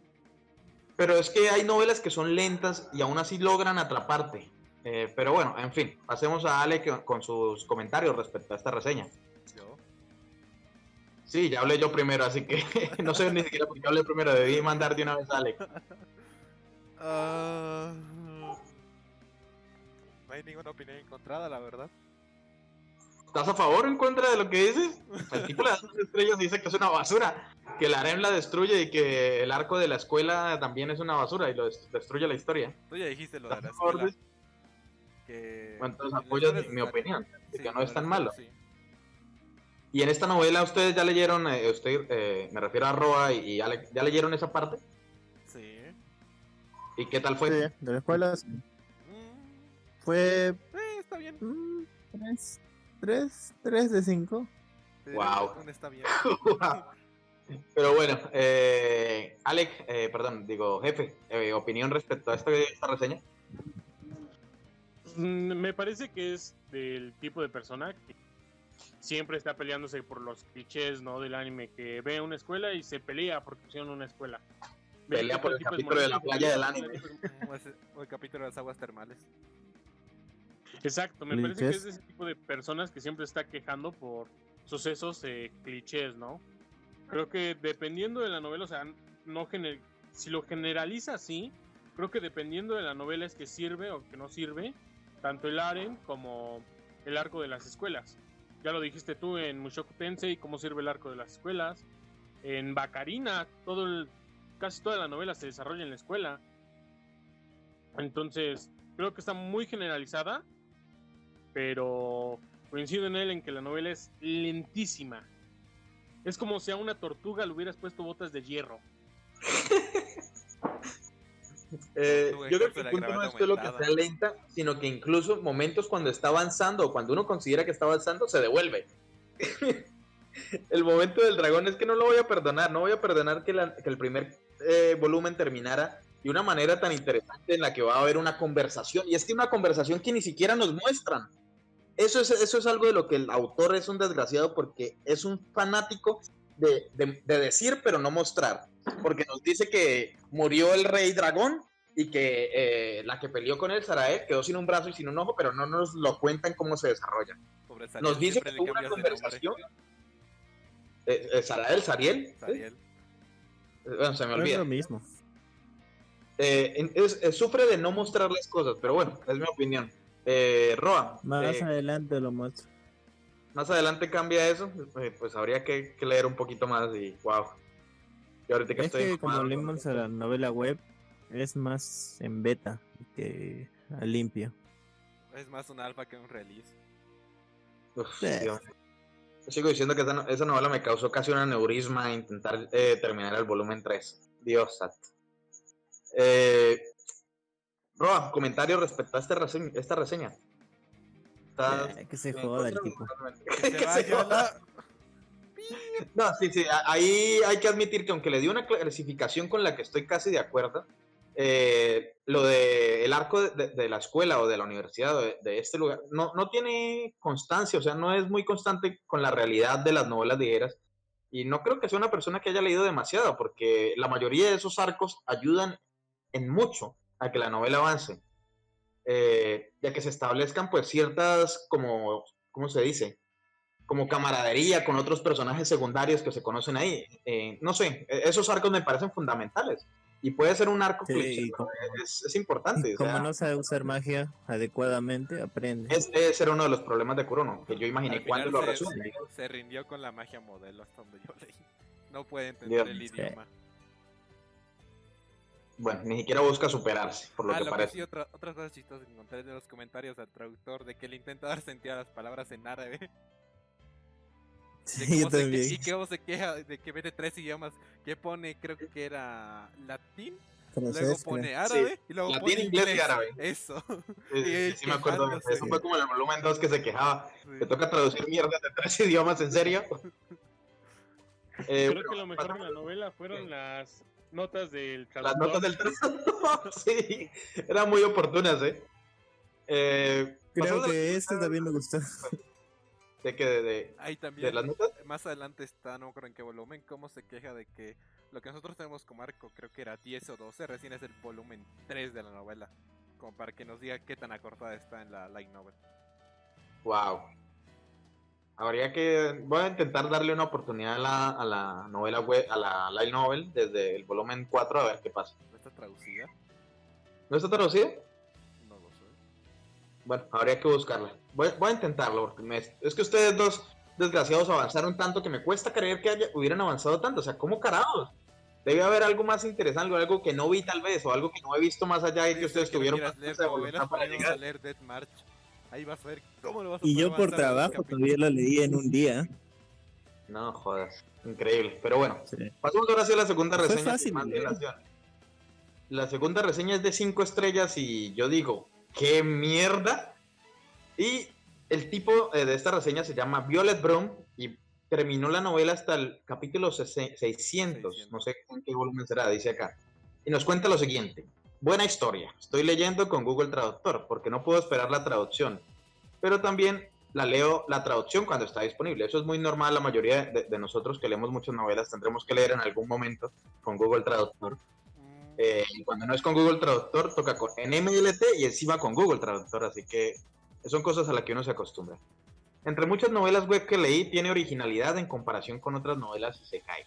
Pero es que hay novelas que son lentas y aún así logran atraparte. Eh, pero bueno, en fin, pasemos a Ale con sus comentarios respecto a esta reseña. Yo. Sí, ya hablé yo primero, así que no sé ni siquiera por qué hablé primero, debí mandar de una vez a Ale. Ah, no hay ninguna opinión encontrada, la verdad. ¿Estás a favor o en contra de lo que dices? El tipo le da sus estrellas y dice que es una basura, que la harem la destruye y que el arco de la escuela también es una basura y lo destruye la historia. Tú ya dijiste lo de la escuela. De... Que... Entonces apoyas mi, mi opinión, que no es tan malo. Y en esta novela ustedes ya leyeron, eh, usted, eh, me refiero a Roa, y, y ya, leyeron esa parte. Sí. ¿Y qué tal fue? Sí, de la escuela. Mm. Fue... Está bien. Mm, 3, 3 de 5. Wow. Pero bueno, eh, Alex, eh, perdón, digo, jefe, eh, opinión respecto a esta, esta reseña. Mm, me parece que es del tipo de persona que siempre está peleándose por los clichés ¿no? del anime, que ve una escuela y se pelea porque pusieron una escuela. Pelea por este el capítulo de la playa del anime. O el capítulo de las aguas termales. Exacto, me parece que es de ese tipo de personas que siempre está quejando por sucesos eh, clichés, ¿no? Creo que dependiendo de la novela, o sea, no gener- si lo generaliza así, creo que dependiendo de la novela es que sirve o que no sirve, tanto el Aren como el arco de las escuelas. Ya lo dijiste tú en Mushoku Tensei, cómo sirve el arco de las escuelas. En Bacarina, todo el, casi toda la novela se desarrolla en la escuela. Entonces, creo que está muy generalizada, pero coincido en él en que la novela es lentísima. Es como si a una tortuga le hubieras puesto botas de hierro. Eh, yo creo que el punto no es que lo que sea lenta, sino que incluso momentos cuando está avanzando o cuando uno considera que está avanzando, se devuelve. el momento del dragón es que no lo voy a perdonar, no voy a perdonar que, la- que el primer eh, volumen terminara de una manera tan interesante en la que va a haber una conversación. Y es que una conversación que ni siquiera nos muestran. Eso es, eso es algo de lo que el autor es un desgraciado porque es un fanático de, de- de decir pero no mostrar. Porque nos dice que murió el rey dragón y que eh, la que peleó con el Sarael quedó sin un brazo y sin un ojo, pero no nos lo cuentan cómo se desarrolla. Pobre Sariel, Nos dice que tuvo una conversación. Eh, eh, Sarael, Sariel, Sariel. Eh, bueno, se me es olvida. lo mismo. Eh, es- sufre de no mostrar las cosas, pero bueno, es mi opinión. Eh, Roa, Más eh, adelante lo muestro. más adelante cambia eso, eh, pues habría que, que leer un poquito más y wow. Y ahorita que Es estoy que como leímos a la novela web, es más en beta que a limpio. Es más un alfa que un release. Uf, Sí. Dios. Yo sigo diciendo que esa novela me causó casi un aneurisma intentar eh, terminar el volumen 3. Dios santo. Eh, Roa, comentario respecto a este esta reseña. Eh, que se joda el tipo. Que se vaya la- No, sí, sí, ahí hay que admitir que aunque le dio una clasificación con la que estoy casi de acuerdo, eh, lo de el arco de, de- de la escuela o de la universidad o de, de este lugar no, no tiene constancia, o sea, no es muy constante con la realidad de las novelas ligeras. Y no creo que sea una persona que haya leído demasiado, porque la mayoría de esos arcos ayudan en mucho a que la novela avance, eh, ya que se establezcan pues ciertas, como, ¿cómo se dice? como camaradería con otros personajes secundarios que se conocen ahí. Eh, no sé, e- esos arcos me parecen fundamentales. Y puede ser un arco Sí, cliché, y como- es, es importante. o Como sea, no sabe usar magia adecuadamente, aprende. es- debe ser uno de los problemas de Kurono, que yo imaginé cuando lo se- resume. Se rindió con la magia modelo hasta donde yo leí. No puede entender Dios. el Sí. Bueno, ni siquiera busca superarse, por lo ah, que lo que parece. sí, otra, otras cosas chistosas que encontré de los comentarios al traductor de que le intenta dar sentido a las palabras en árabe. Sí, yo se que- también. y cómo se queja de que vete tres idiomas. Que pone, creo que era latín, luego pone árabe y luego Latín, pone inglés y árabe. Eso. Sí, sí, sí me acuerdo. de eso. fue como en el volumen 2 que se quejaba. Sí. Te toca traducir mierda de tres idiomas, ¿en serio? Eh, Creo bueno, que lo mejor de la novela fueron las notas del Las traductor. notas del traductor, sí, eran muy oportunas, ¿eh? Eh, Creo que este también me gustó. de que de, de- Ahí de también, las notas. más adelante está, no me acuerdo en qué volumen, cómo se queja de que lo que nosotros tenemos como arco, creo que era 10 o 12, recién es el volumen 3 de la novela. Como para que nos diga qué tan acortada está en la light novel. Wow. Habría que. Voy a intentar darle una oportunidad a la, a la novela web, a la light novel desde el volumen 4 a ver qué pasa. ¿No está traducida? ¿No está traducida? No lo sé. Bueno, habría que buscarla. Voy, voy a intentarlo porque me- es que ustedes dos desgraciados avanzaron tanto que me cuesta creer que haya- hubieran avanzado tanto. O sea, ¿cómo carajos? Debe haber algo más interesante, algo que no vi tal vez, o algo que no he visto más allá de que ustedes que tuvieron leer para ponemos a llegar. leer Death March. Ahí vas a ver cómo lo vas a Y yo por trabajo todavía lo leí en un día. No jodas, increíble. Pero bueno, Sí. pasamos ahora sí a la segunda Fue reseña. fácil dilación. La segunda reseña es de 5 estrellas y yo digo, ¡qué mierda! Y el tipo eh, de esta reseña se llama Violet Broom y terminó la novela hasta el capítulo sese- 600, no sé en qué volumen será, dice acá. Y nos cuenta lo siguiente. Buena historia. Estoy leyendo con Google Traductor porque no puedo esperar la traducción. Pero también la leo la traducción cuando está disponible. Eso es muy normal. La mayoría de, de nosotros que leemos muchas novelas tendremos que leer en algún momento con Google Traductor. Mm, Eh, y cuando no es con Google Traductor, toca con NMLT y encima con Google Traductor. Así que son cosas a las que uno se acostumbra. Entre muchas novelas web que leí, tiene originalidad en comparación con otras novelas Isekai.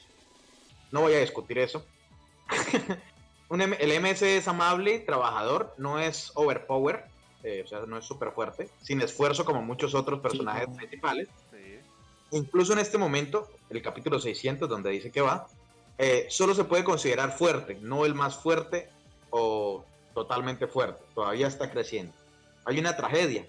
No voy a discutir eso. Un M- el MS es amable, trabajador, no es overpower, eh, o sea, no es súper fuerte, sin esfuerzo como muchos otros personajes no. principales. sí. Incluso en este momento, el capítulo 600, donde dice que va, eh, solo se puede considerar fuerte, no el más fuerte o totalmente fuerte. Todavía está creciendo. Hay una tragedia.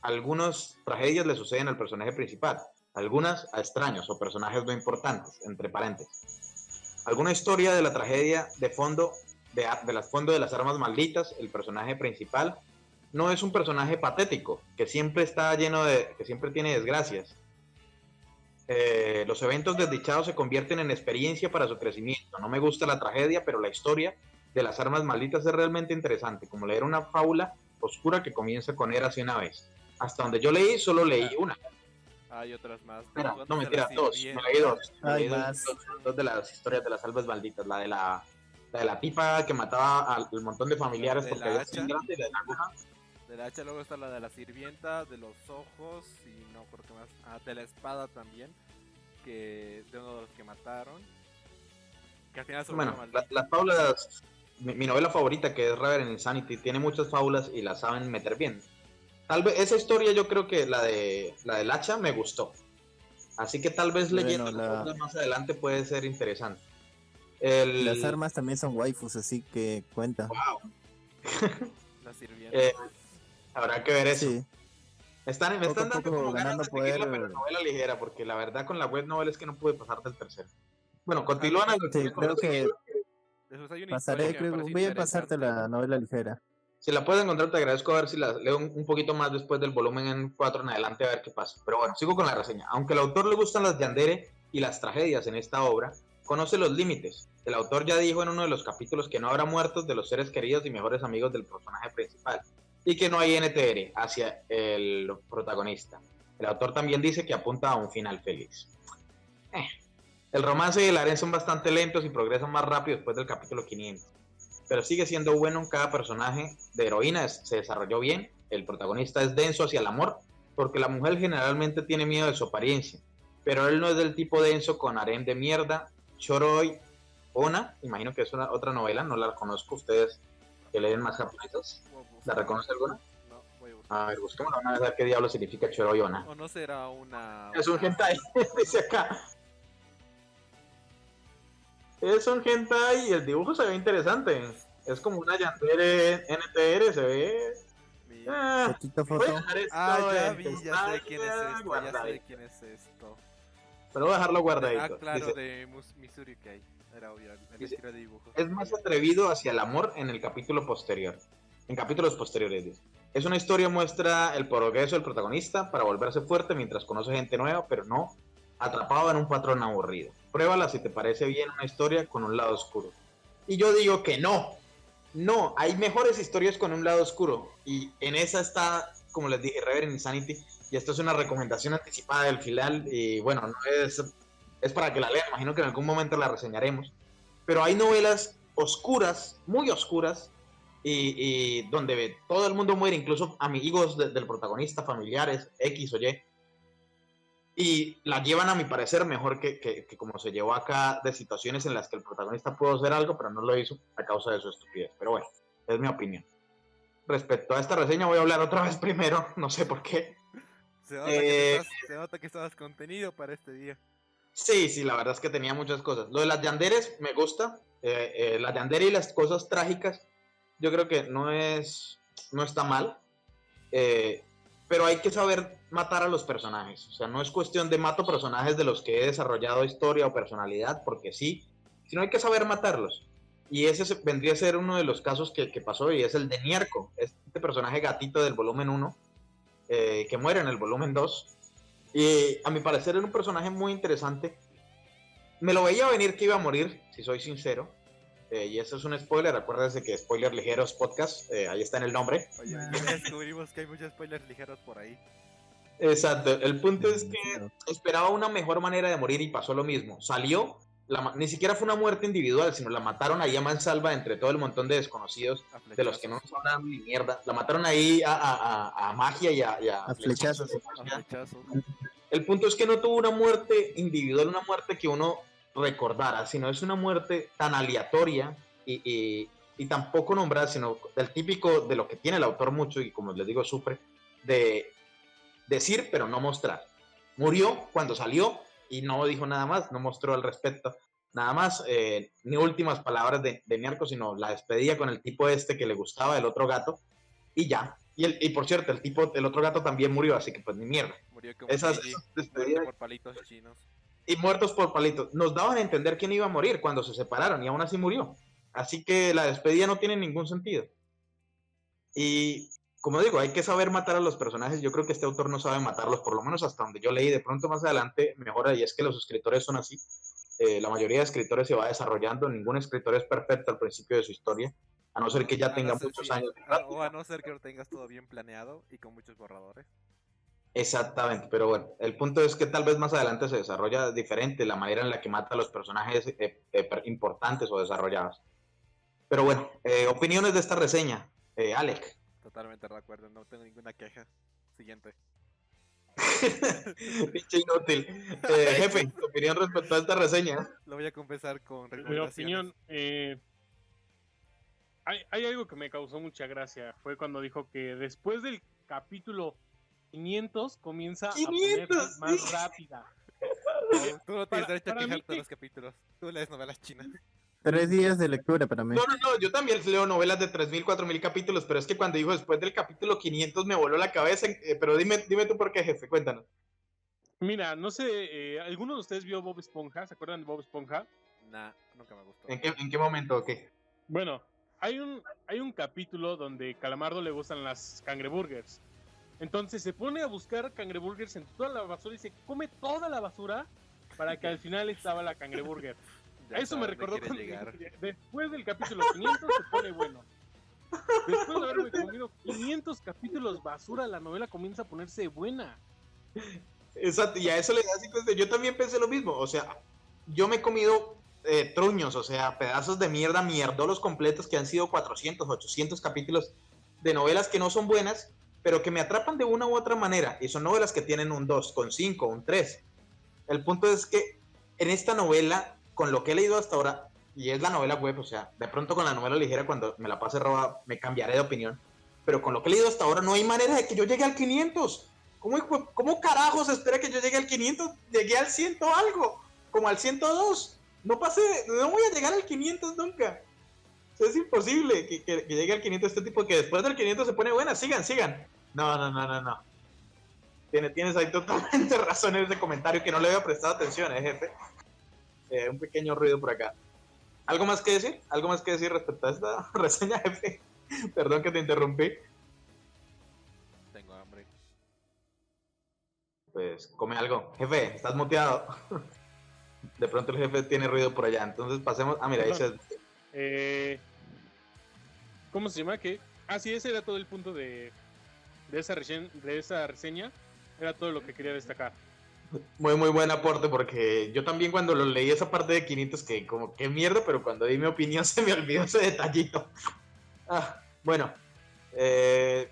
Algunas tragedias le suceden al personaje principal, algunas a extraños o personajes no importantes, entre paréntesis. Alguna historia de la tragedia de fondo, de, de las fondo de las armas malditas, el personaje principal no es un personaje patético, que siempre está lleno de, que siempre tiene desgracias. Eh, los eventos desdichados se convierten en experiencia para su crecimiento. No me gusta la tragedia, pero la historia de las armas malditas es realmente interesante, como leer una fábula oscura que comienza con Eras y una vez. Hasta donde yo leí, solo leí una. Hay otras más. No mentira, dos. Me leí dos. Me leí dos- dos de las historias de las almas malditas. La de la, la de la tipa que mataba al al montón de familiares De porque había hacha. grande de la aguja. De la hacha luego está la de la sirvienta, de los ojos y no creo que más. Ah, de la espada también. Que de uno de los que mataron. Que al final se Bueno, volvió la- las fábulas, mi, mi novela favorita que es Reverend Insanity, tiene muchas fábulas y las saben meter bien. Tal vez esa historia yo creo que la de la del hacha me gustó. Así que tal vez Bueno, leyendo la- más adelante puede ser interesante. El, Las armas también son waifus, así que cuenta. La sirvienta. eh, habrá que ver eso. Sí. Están, me Poco están dando poco como ganas de poder. pero novela ligera, porque la verdad con la web novel es que no pude pasar del tercero. Bueno, continúan. al- Sí, creo que pasaré, creo, voy a pasarte la novela ligera. Si la puedes encontrar, te agradezco a ver si la leo un, un poquito más después del volumen en 4 en adelante a ver qué pasa. Pero bueno, sigo con la reseña. Aunque al autor le gustan las yandere y las tragedias en esta obra, conoce los límites. El autor ya dijo en uno de los capítulos que no habrá muertos de los seres queridos y mejores amigos del personaje principal y que no hay NTR hacia el protagonista. El autor también dice que apunta a un final feliz. Eh. El romance y el harén son bastante lentos y progresan más rápido después del capítulo 500 pero sigue siendo bueno en cada personaje de heroína, se desarrolló bien, el protagonista es denso hacia el amor, porque la mujer generalmente tiene miedo de su apariencia, pero él no es del tipo denso con harem de mierda, Choroi Ona, imagino que es una otra novela, no la conozco, ustedes que leen más buscar. ¿la reconoce alguna? No, voy a buscar. A ver, busquémosla, a ver qué diablo significa Choroi Ona. O no será una. Es un hentai, dice acá. Es un hentai y el dibujo se ve interesante. Es como una yandere NTR, se ve. mi- Ah, Poquito voy a foto. dejar esto Ah, ya vi, ya sé quién es esto. Ya sé quién es esto. Pero voy a dejarlo Ah, guardadito. claro, Dice, de Missouri Kai. Era obvio, el el Dice, estilo de dibujo. es más atrevido hacia el amor en el capítulo posterior. En capítulos posteriores. Es una historia muestra el progreso del protagonista para volverse fuerte mientras conoce gente nueva, pero no atrapado en un patrón aburrido. Pruébala si te parece bien una historia con un lado oscuro. Y yo digo que no. No, hay mejores historias con un lado oscuro. Y en esa está, como les dije, Reverend Insanity. Y esto es una recomendación anticipada del final. Y bueno, no es, es para que la lean. Imagino que en algún momento la reseñaremos. Pero hay novelas oscuras, muy oscuras, y, donde todo el mundo muere, incluso amigos del protagonista, familiares, X o Y, y la llevan a mi parecer mejor que, que, como se llevó acá de situaciones en las que el protagonista pudo hacer algo, pero no lo hizo a causa de su estupidez. Pero bueno, es mi opinión. Respecto a esta reseña voy a hablar otra vez primero, no sé por qué. Se nota, que, eh, estabas, que estabas contenido para este día. Sí, sí, la verdad es que tenía muchas cosas. Lo de las yanderes me gusta. Eh, eh, la yandere y las cosas trágicas, yo creo que no es, no está mal. Eh, pero hay que saber matar a los personajes. O sea, no es cuestión de mato personajes de los que he desarrollado historia o personalidad, porque sí, sino hay que saber matarlos. Y ese vendría a ser uno de los casos que, pasó y es el de Nierco, este personaje gatito del volumen 1, que muere en el volumen 2 y a mi parecer era un personaje muy interesante. Me lo veía venir que iba a morir, si soy sincero. Eh, y eso es un spoiler, acuérdense que spoiler ligeros podcast, eh, ahí está en el nombre. Oye, ya descubrimos que hay muchos spoilers ligeros por ahí. Exacto, el punto es que esperaba una mejor manera de morir y pasó lo mismo. Salió, ni siquiera fue una muerte individual, sino la mataron ahí a mansalva entre todo el montón de desconocidos, de los que no nos hablan ni mierda. La mataron ahí a, magia y a, a flechazos. El punto es que no tuvo una muerte individual, una muerte que uno recordara, sino es una muerte tan aleatoria y, y, tan poco nombrada, sino del típico de lo que tiene el autor mucho y como les digo sufre, de decir pero no mostrar. Murió cuando salió y no dijo nada más, no mostró al respecto nada más, eh, ni últimas palabras de, de sino la despedía con el tipo este que le gustaba, el otro gato, y ya. Y, el, y por cierto, el tipo, el otro gato también murió, así que pues ni mierda. Murió como esas, despedidas. por palitos chinos. Y muertos por palitos. Nos daban a entender quién iba a morir cuando se separaron y aún así murió. Así que la despedida no tiene ningún sentido. Y como digo, hay que saber matar a los personajes. Yo creo que este autor no sabe matarlos, por lo menos hasta donde yo leí. De pronto más adelante mejora y es que los escritores son así. Eh, la mayoría de escritores se va desarrollando. Ningún escritor es perfecto al principio de su historia. A no ser que ya tenga muchos años. o a no ser que lo tengas todo bien planeado y con muchos borradores. Exactamente, pero bueno, el punto es que tal vez más adelante se desarrolla diferente la manera en la que mata a los personajes eh, eh, importantes o desarrollados. Pero bueno, opiniones de esta reseña, Alec. Totalmente de acuerdo, no tengo ninguna queja. Siguiente. Pinche inútil. jefe, opinión respecto a esta reseña. Lo voy a confesar con Mi opinión, hay, hay algo que me causó mucha gracia. Fue cuando dijo que después del capítulo 500 comienza a ponerse más rápida. tú no tienes derecho a quejarte de los capítulos. Tú lees novelas chinas. Tres días de lectura para mí. No, no, no, yo también leo novelas de 3.000, 4.000 capítulos, pero es que cuando dijo después del capítulo 500 me voló la cabeza. Eh, pero dime, dime tú por qué, jefe, cuéntanos. Mira, no sé, eh, ¿alguno de ustedes vio Bob Esponja? ¿Se acuerdan de Bob Esponja? Nah, nunca me gustó. ¿En qué, en qué momento o qué? Bueno, hay un, hay un capítulo donde Calamardo le gustan las cangreburgers. Entonces se pone a buscar cangreburgers en toda la basura y se come toda la basura para que al final estaba la cangreburger. A eso me recordó cuando después del capítulo 500 se pone bueno. Después de haberme comido 500 capítulos basura, la novela comienza a ponerse buena. Exacto, y a eso le da así, yo también pensé lo mismo, o sea, yo me he comido eh, truños, o sea, pedazos de mierda, mierdolos completos que han sido 400, 800 capítulos de novelas que no son buenas, pero que me atrapan de una u otra manera, y son novelas que tienen un 2, con 5, un 3. El punto es que en esta novela, con lo que he leído hasta ahora, y es la novela web, o sea, de pronto con la novela ligera, cuando me la pase roba, me cambiaré de opinión, pero con lo que he leído hasta ahora, no hay manera de que yo llegue al 500. ¿Cómo, cómo carajos espera que yo llegue al 500? Llegué al 100 algo, como al 102. No pasé, no voy a llegar al 500 nunca. es imposible que, que, llegue al 500 este tipo que después del 500 se pone buena. Sigan, sigan. No, no, no, no, no. Tienes, tienes ahí totalmente razón en ese comentario que no le había prestado atención, ¿eh, jefe? Eh, un pequeño ruido por acá. ¿Algo más que decir? ¿Algo más que decir respecto a esta reseña, jefe? Perdón que te interrumpí. Tengo hambre. Pues come algo. Jefe, estás muteado. De pronto el jefe tiene ruido por allá. Entonces pasemos. Ah, mira, ahí se. Eh, ¿Cómo se llama? Que. Ah, sí, ese era todo el punto de, de, esa, reseña, de esa reseña. Era todo lo que quería destacar. Muy, muy buen aporte, porque yo también cuando lo leí esa parte de 500, que como, qué mierda, pero cuando di mi opinión se me olvidó ese detallito. Ah, bueno, eh,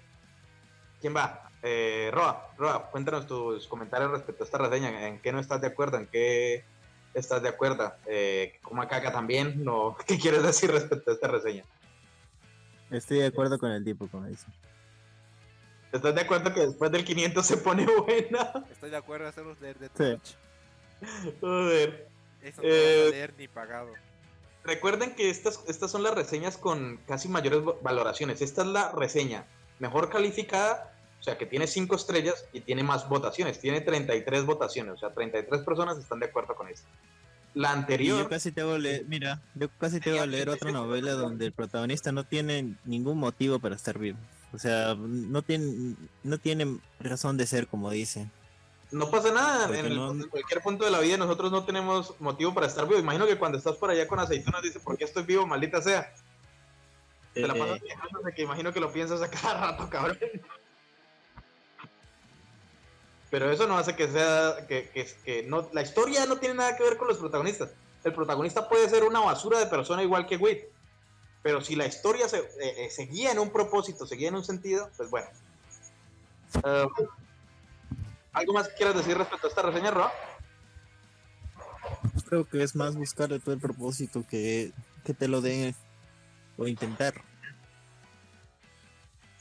¿quién va? Eh, Roa, Roa, cuéntanos tus comentarios respecto a esta reseña. ¿En qué no estás de acuerdo? ¿En qué estás de acuerdo? Eh, como acá también, no, ¿qué quieres decir respecto a esta reseña? Estoy de acuerdo con el tipo, como dice. ¿Estás de acuerdo que después del 500 se pone buena? Estoy de acuerdo, hacerlos leer de Sí. Twitch. Joder. Eso no Eh, vas a leer ni pagado. Recuerden que estas, estas son las reseñas con casi mayores valoraciones. Esta es la reseña mejor calificada, o sea que tiene 5 estrellas y tiene más votaciones. Tiene 33 votaciones, o sea, 33 personas están de acuerdo con esto. La Y anterior, yo casi te voy a leer, mira, yo casi te voy a leer otra novela donde el protagonista no tiene ningún motivo para estar vivo. O sea, no tiene, no tiene razón de ser, como dice. no pasa nada. En, el- no- en cualquier punto de la vida nosotros no tenemos motivo para estar vivo. Imagino que cuando estás por allá con aceitunas dices, ¿por qué estoy vivo, maldita sea? Te la Eh, pasas quejándote que imagino que lo piensas a cada rato, cabrón. Pero eso no hace que sea que, que, que no la historia no tiene nada que ver con los protagonistas. El protagonista puede ser una basura de persona igual que Wit. Pero si la historia se, eh, eh, se guía en un propósito, se guía en un sentido, pues bueno. Eh, ¿Algo más que quieras decir respecto a esta reseña, Roa? Creo que es más buscarle todo el propósito que, que te lo den o intentar.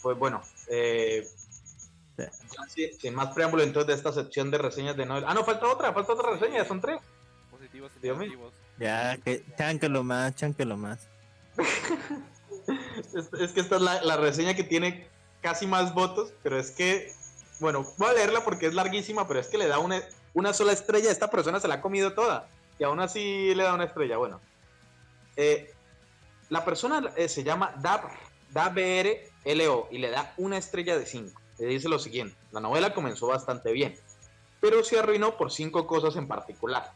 Pues bueno, eh, Sí. ya sin, sin más preámbulo entonces de esta sección de reseñas de Noel. Ah, no, falta otra, falta otra reseña, ya son tres. Positivos y negativos. Ya, que chánquelo más, chánquelo más. Es, que esta es la, la reseña que tiene casi más votos, pero es que, bueno, voy a leerla porque es larguísima, pero es que le da una, una sola estrella. Esta persona se la ha comido toda y aún así le da una estrella. Bueno, eh, la persona eh, se llama Dab, DABRLO y le da una estrella de 5. Le dice lo siguiente: la novela comenzó bastante bien, pero se arruinó por cinco cosas en particular.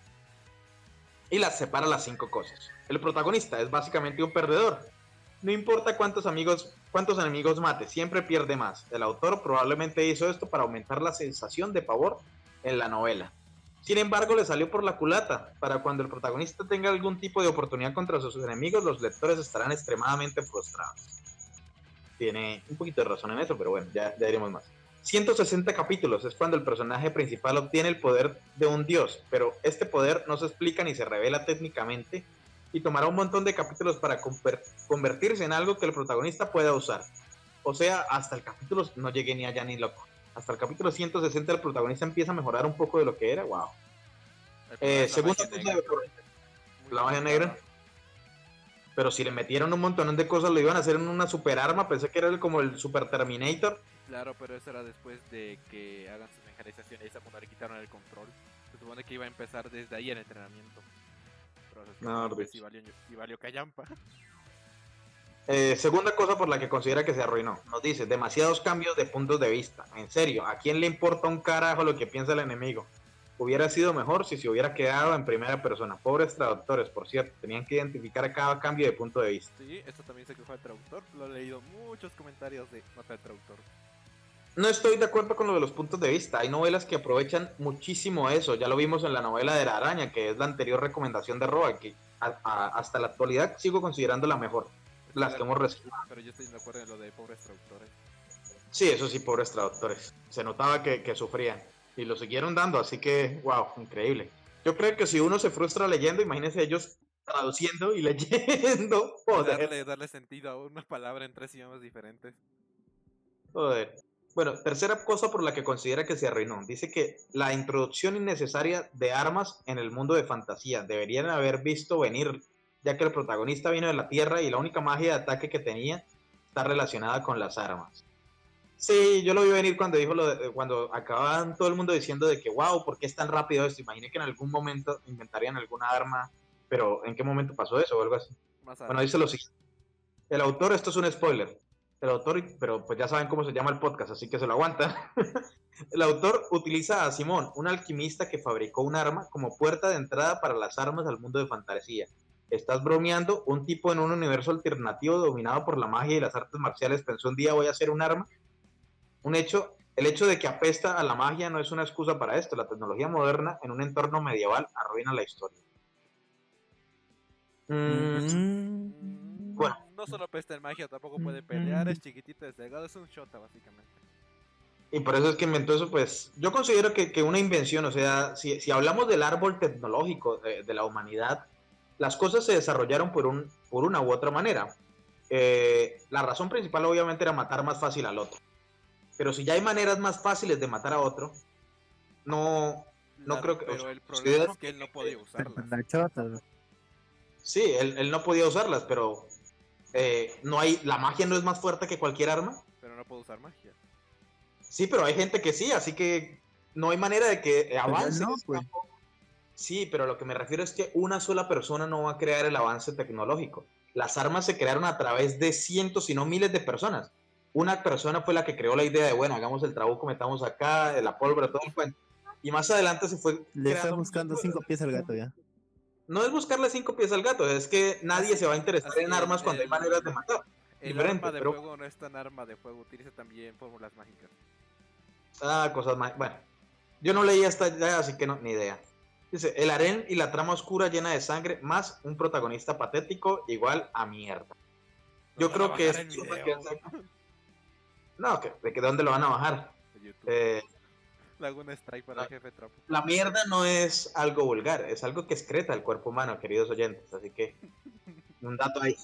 Y las separa las cinco cosas. El protagonista es básicamente un perdedor. No importa cuántos amigos, cuántos enemigos mate, siempre pierde más. El autor probablemente hizo esto para aumentar la sensación de pavor en la novela. Sin embargo, le salió por la culata. Para cuando el protagonista tenga algún tipo de oportunidad contra sus enemigos, los lectores estarán extremadamente frustrados. Tiene un poquito de razón en eso, pero bueno, ya, ya diremos más. 160 capítulos es cuando el personaje principal obtiene el poder de un dios, pero este poder no se explica ni se revela técnicamente y tomará un montón de capítulos para conver- convertirse en algo que el protagonista pueda usar. O sea, hasta el capítulo no llegué ni allá ni loco. Hasta el capítulo 160 el protagonista empieza a mejorar un poco de lo que era. Wow. Eh, segunda cosa, la magia negra. Pero si le metieron un montón de cosas, lo iban a hacer en una super arma. Pensé que era como el Super Terminator. Claro, pero eso era después de que hagan su mecanización y esa cuando le quitaron el control. Se supone que iba a empezar desde ahí el entrenamiento. Pero No, valió, y valió callampa. Eh, segunda cosa por la que considera que se arruinó. Nos dice, demasiados cambios de puntos de vista. En serio, ¿a quién le importa un carajo lo que piensa el enemigo? Hubiera sido mejor si se hubiera quedado en primera persona. Pobres traductores, por cierto, tenían que identificar cada cambio de punto de vista. Sí, esto también se quejó el traductor. Lo he leído muchos comentarios de nota del traductor. No estoy de acuerdo con lo de los puntos de vista. Hay novelas que aprovechan muchísimo eso. Ya lo vimos en la novela de la araña, que es la anterior recomendación de Roa, que a- a- hasta la actualidad sigo considerando la mejor. Las que hemos recibido. Pero yo estoy de acuerdo en lo de pobres traductores. Sí, eso sí, pobres traductores. Se notaba que, que sufrían. Y lo siguieron dando, así que, wow, increíble. Yo creo que si uno se frustra leyendo, imagínense ellos traduciendo y leyendo. Joder, Darle, darle sentido a una palabra en tres idiomas diferentes. joder. Bueno, tercera cosa por la que considera que se arruinó. Dice que la introducción innecesaria de armas en el mundo de fantasía deberían haber visto venir, ya que el protagonista vino de la Tierra y la única magia de ataque que tenía está relacionada con las armas. Sí, yo lo vi venir cuando dijo lo de- cuando acababan todo el mundo diciendo de que wow, ¿por qué es tan rápido esto? Imaginé que en algún momento inventarían alguna arma, pero ¿en qué momento pasó eso o algo así? Más Bueno, dice lo siguiente. El autor, esto es un spoiler. El autor, pero pues ya saben cómo se llama el podcast, así que se lo aguanta. el autor utiliza a Simón, un alquimista que fabricó un arma como puerta de entrada para las armas al mundo de fantasía. Estás bromeando. Un tipo en un universo alternativo dominado por la magia y las artes marciales pensó un día voy a hacer un arma. Un hecho, el hecho de que apesta a la magia no es una excusa para esto. La tecnología moderna en un entorno medieval arruina la historia. Mm, Mm, Bueno. No solo pesta en magia, tampoco puede pelear, es chiquitito, es delgado, es un shota básicamente. Y por eso es que inventó eso, pues yo considero que, que una invención, o sea, si, si hablamos del árbol tecnológico de, de la humanidad, las cosas se desarrollaron por, un, por una u otra manera. Eh, la razón principal obviamente era matar más fácil al otro. Pero si ya hay maneras más fáciles de matar a otro, no... No La- creo que- o Pero sea, el problema es que él no podía usarlas. Sí, él, él no podía usarlas, pero eh, no hay, la magia no es más fuerte que cualquier arma. Pero no puedo usar magia. Sí, pero hay gente que sí, así que no hay manera de que avance. no, pues. Sí, pero lo que me refiero es que una sola persona no va a crear el avance tecnológico. Las armas se crearon a través de cientos, si no miles de personas. Una persona fue la que creó la idea de, bueno, hagamos el trabuco, metamos acá, la pólvora, todo el cuento. Y más adelante se fue... Le está buscando cinco pies al gato ya. No es buscarle cinco pies al gato, es que nadie se va a interesar Así en armas cuando hay maneras de matar. El Diferente, arma de pero- fuego no es tan arma de fuego, utiliza también fórmulas mágicas. Ah, cosas más. Bueno, yo no leí hasta allá, así que no, ni idea. Dice, el harén y la trama oscura llena de sangre, más un protagonista patético, igual a mierda. Yo creo que es... No, que, ¿de que dónde lo van a bajar? de YouTube. Eh, Strike para ah. el jefe Trump. la mierda no es algo vulgar, es algo que excreta el cuerpo humano, queridos oyentes. Así que, un dato ahí.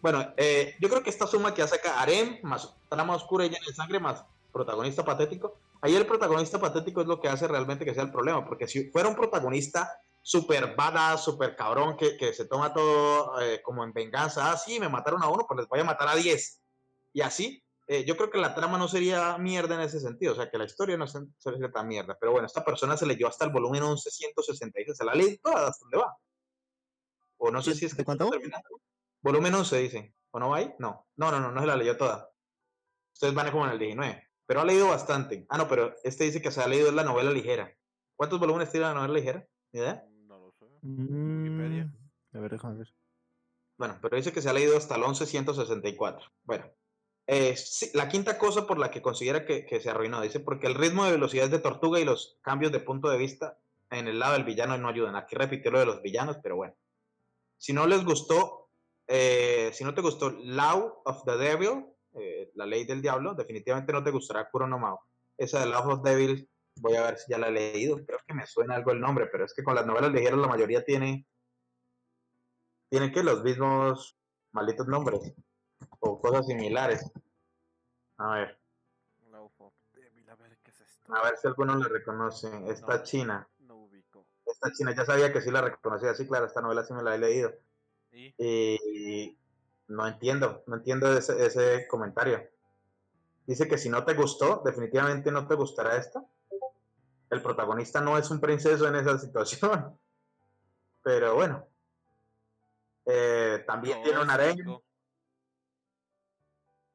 Bueno, eh, yo creo que esta suma que hace acá Harem, más trama oscura y llena de sangre, más protagonista patético, ahí el protagonista patético es lo que hace realmente que sea el problema, porque si fuera un protagonista super badass, super cabrón, que, que se toma todo eh, como en venganza, ah, sí, me mataron a uno, pues les voy a matar a 10. Y así, eh, yo creo que la trama no sería mierda en ese sentido, o sea, que la historia no se- sería tan mierda. Pero bueno, esta persona se leyó hasta el volumen 1166, se la leí toda, ¿hasta dónde va? O no sé si es ¿De que cuánto? Volumen 11, dice. ¿O no va ahí? No. No, no, no, no se la leyó toda. Ustedes van como en el 19. Pero ha leído bastante. Ah, no, pero este dice que se ha leído la novela ligera. ¿Cuántos volúmenes tiene la novela ligera? ¿Ni idea? No lo sé. Wikipedia. Mm, A ver, déjame ver. Bueno, pero dice que se ha leído hasta el 1164. Bueno, eh, sí, la quinta cosa por la que considera que, se arruinó, dice, porque el ritmo de velocidad de tortuga y los cambios de punto de vista en el lado del villano no ayudan. Aquí repitió lo de los villanos, pero bueno. Si no les gustó, eh, si no te gustó Law of the Devil, eh, la ley del diablo, definitivamente no te gustará Kuro no Mao. Esa de Law of the Devil, voy a ver si ya la he leído. Creo que me suena algo el nombre, pero es que con las novelas ligeras la mayoría tiene, tiene que los mismos malditos nombres o cosas similares. A ver, a ver qué es esto. a ver si alguno la reconoce. Esta No. china, No ubico. esta china, ya sabía que sí la reconocía. Sí, claro, esta novela sí me la he leído. ¿Y? Y no entiendo, no entiendo ese, ese comentario. Dice que si no te gustó, definitivamente no te gustará esta. El protagonista no es un princeso en esa situación. Pero bueno. Eh, también tiene un harén.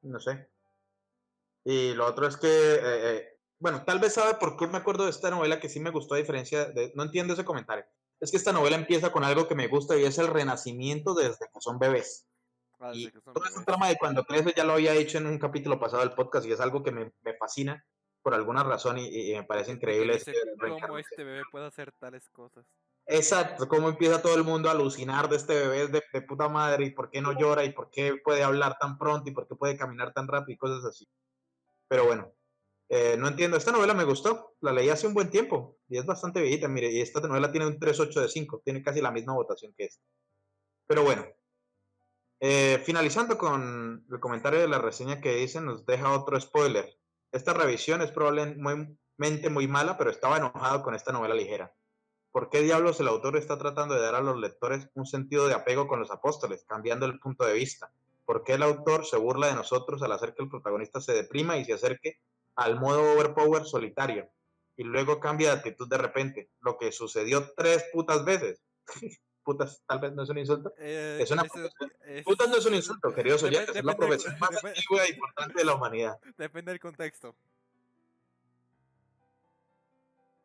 No sé. Y lo otro es que, eh, eh, bueno, tal vez sabe por qué me acuerdo de esta novela que sí me gustó a diferencia de, no entiendo ese comentario. Es que esta novela empieza con algo que me gusta y es el renacimiento desde que son bebés. Ah, Y desde que son toda esa trama de cuando crece ya lo había dicho en un capítulo pasado del podcast y es algo que me, me fascina por alguna razón y, y me parece increíble. este ¿Cómo este bebé puede hacer tales cosas? Exacto, cómo empieza todo el mundo a alucinar de este bebé de, de puta madre y por qué no llora y por qué puede hablar tan pronto y por qué puede caminar tan rápido y cosas así. Pero bueno, eh, no entiendo. Esta novela me gustó, la leí hace un buen tiempo y es bastante viejita, mire, y esta novela tiene un 3.8 de 5, tiene casi la misma votación que esta. Pero bueno, eh, finalizando con el comentario de la reseña que dice, nos deja otro spoiler. Esta revisión es probablemente muy mala, pero estaba enojado con esta novela ligera. ¿Por qué diablos el autor está tratando de dar a los lectores un sentido de apego con los apóstoles, cambiando el punto de vista? ¿Por qué el autor se burla de nosotros al hacer que el protagonista se deprima y se acerque al modo overpower solitario? Y luego cambia de actitud de repente, lo que sucedió tres putas veces. putas, tal vez no es un insulto. Eh, Es una ese- es- Putas no es un insulto, queridos oyentes, es la depende- profesión más antigua e importante de la humanidad. Depende del contexto.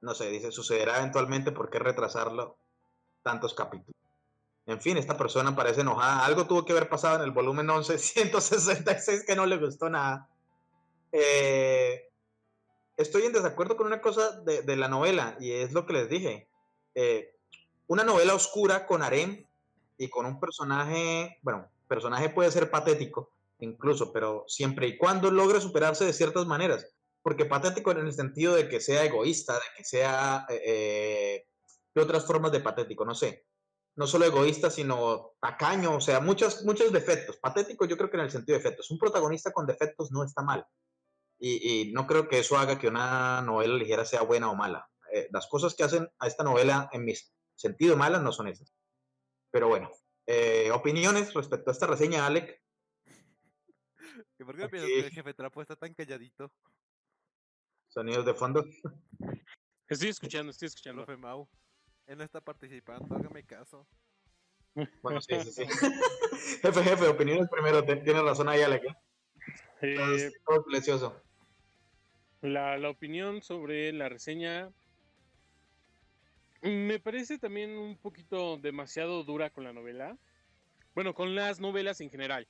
No sé, dice, sucederá eventualmente, ¿por qué retrasarlo tantos capítulos? En fin, esta persona parece enojada. Algo tuvo que haber pasado en el volumen 11, 166 que no le gustó nada. Eh, estoy en desacuerdo con una cosa de, de, la novela y es lo que les dije. Eh, una novela oscura con harem y con un personaje, bueno, personaje puede ser patético incluso, pero siempre y cuando logre superarse de ciertas maneras. Porque patético en el sentido de que sea egoísta, de que sea eh, de otras formas de patético, no sé. No solo egoísta, sino tacaño, o sea, muchos, muchos defectos. Patético yo creo que en el sentido de defectos. Un protagonista con defectos no está mal. Y, y no creo que eso haga que una novela ligera sea buena o mala. Eh, las cosas que hacen a esta novela, en mi sentido malas, no son esas. Pero bueno, eh, opiniones respecto a esta reseña, Alec. ¿Por qué piensas que el jefe trapo está tan calladito? Sonidos de fondo. Estoy escuchando, estoy escuchando. Profe Mau, él no está participando, hágame caso. Bueno, sí, sí, sí. jefe, jefe, opiniones primero. Tienes razón ahí, Alec. Eh, Todo silencioso. La, la opinión sobre la reseña me parece también un poquito demasiado dura con la novela. Bueno, con las novelas en general.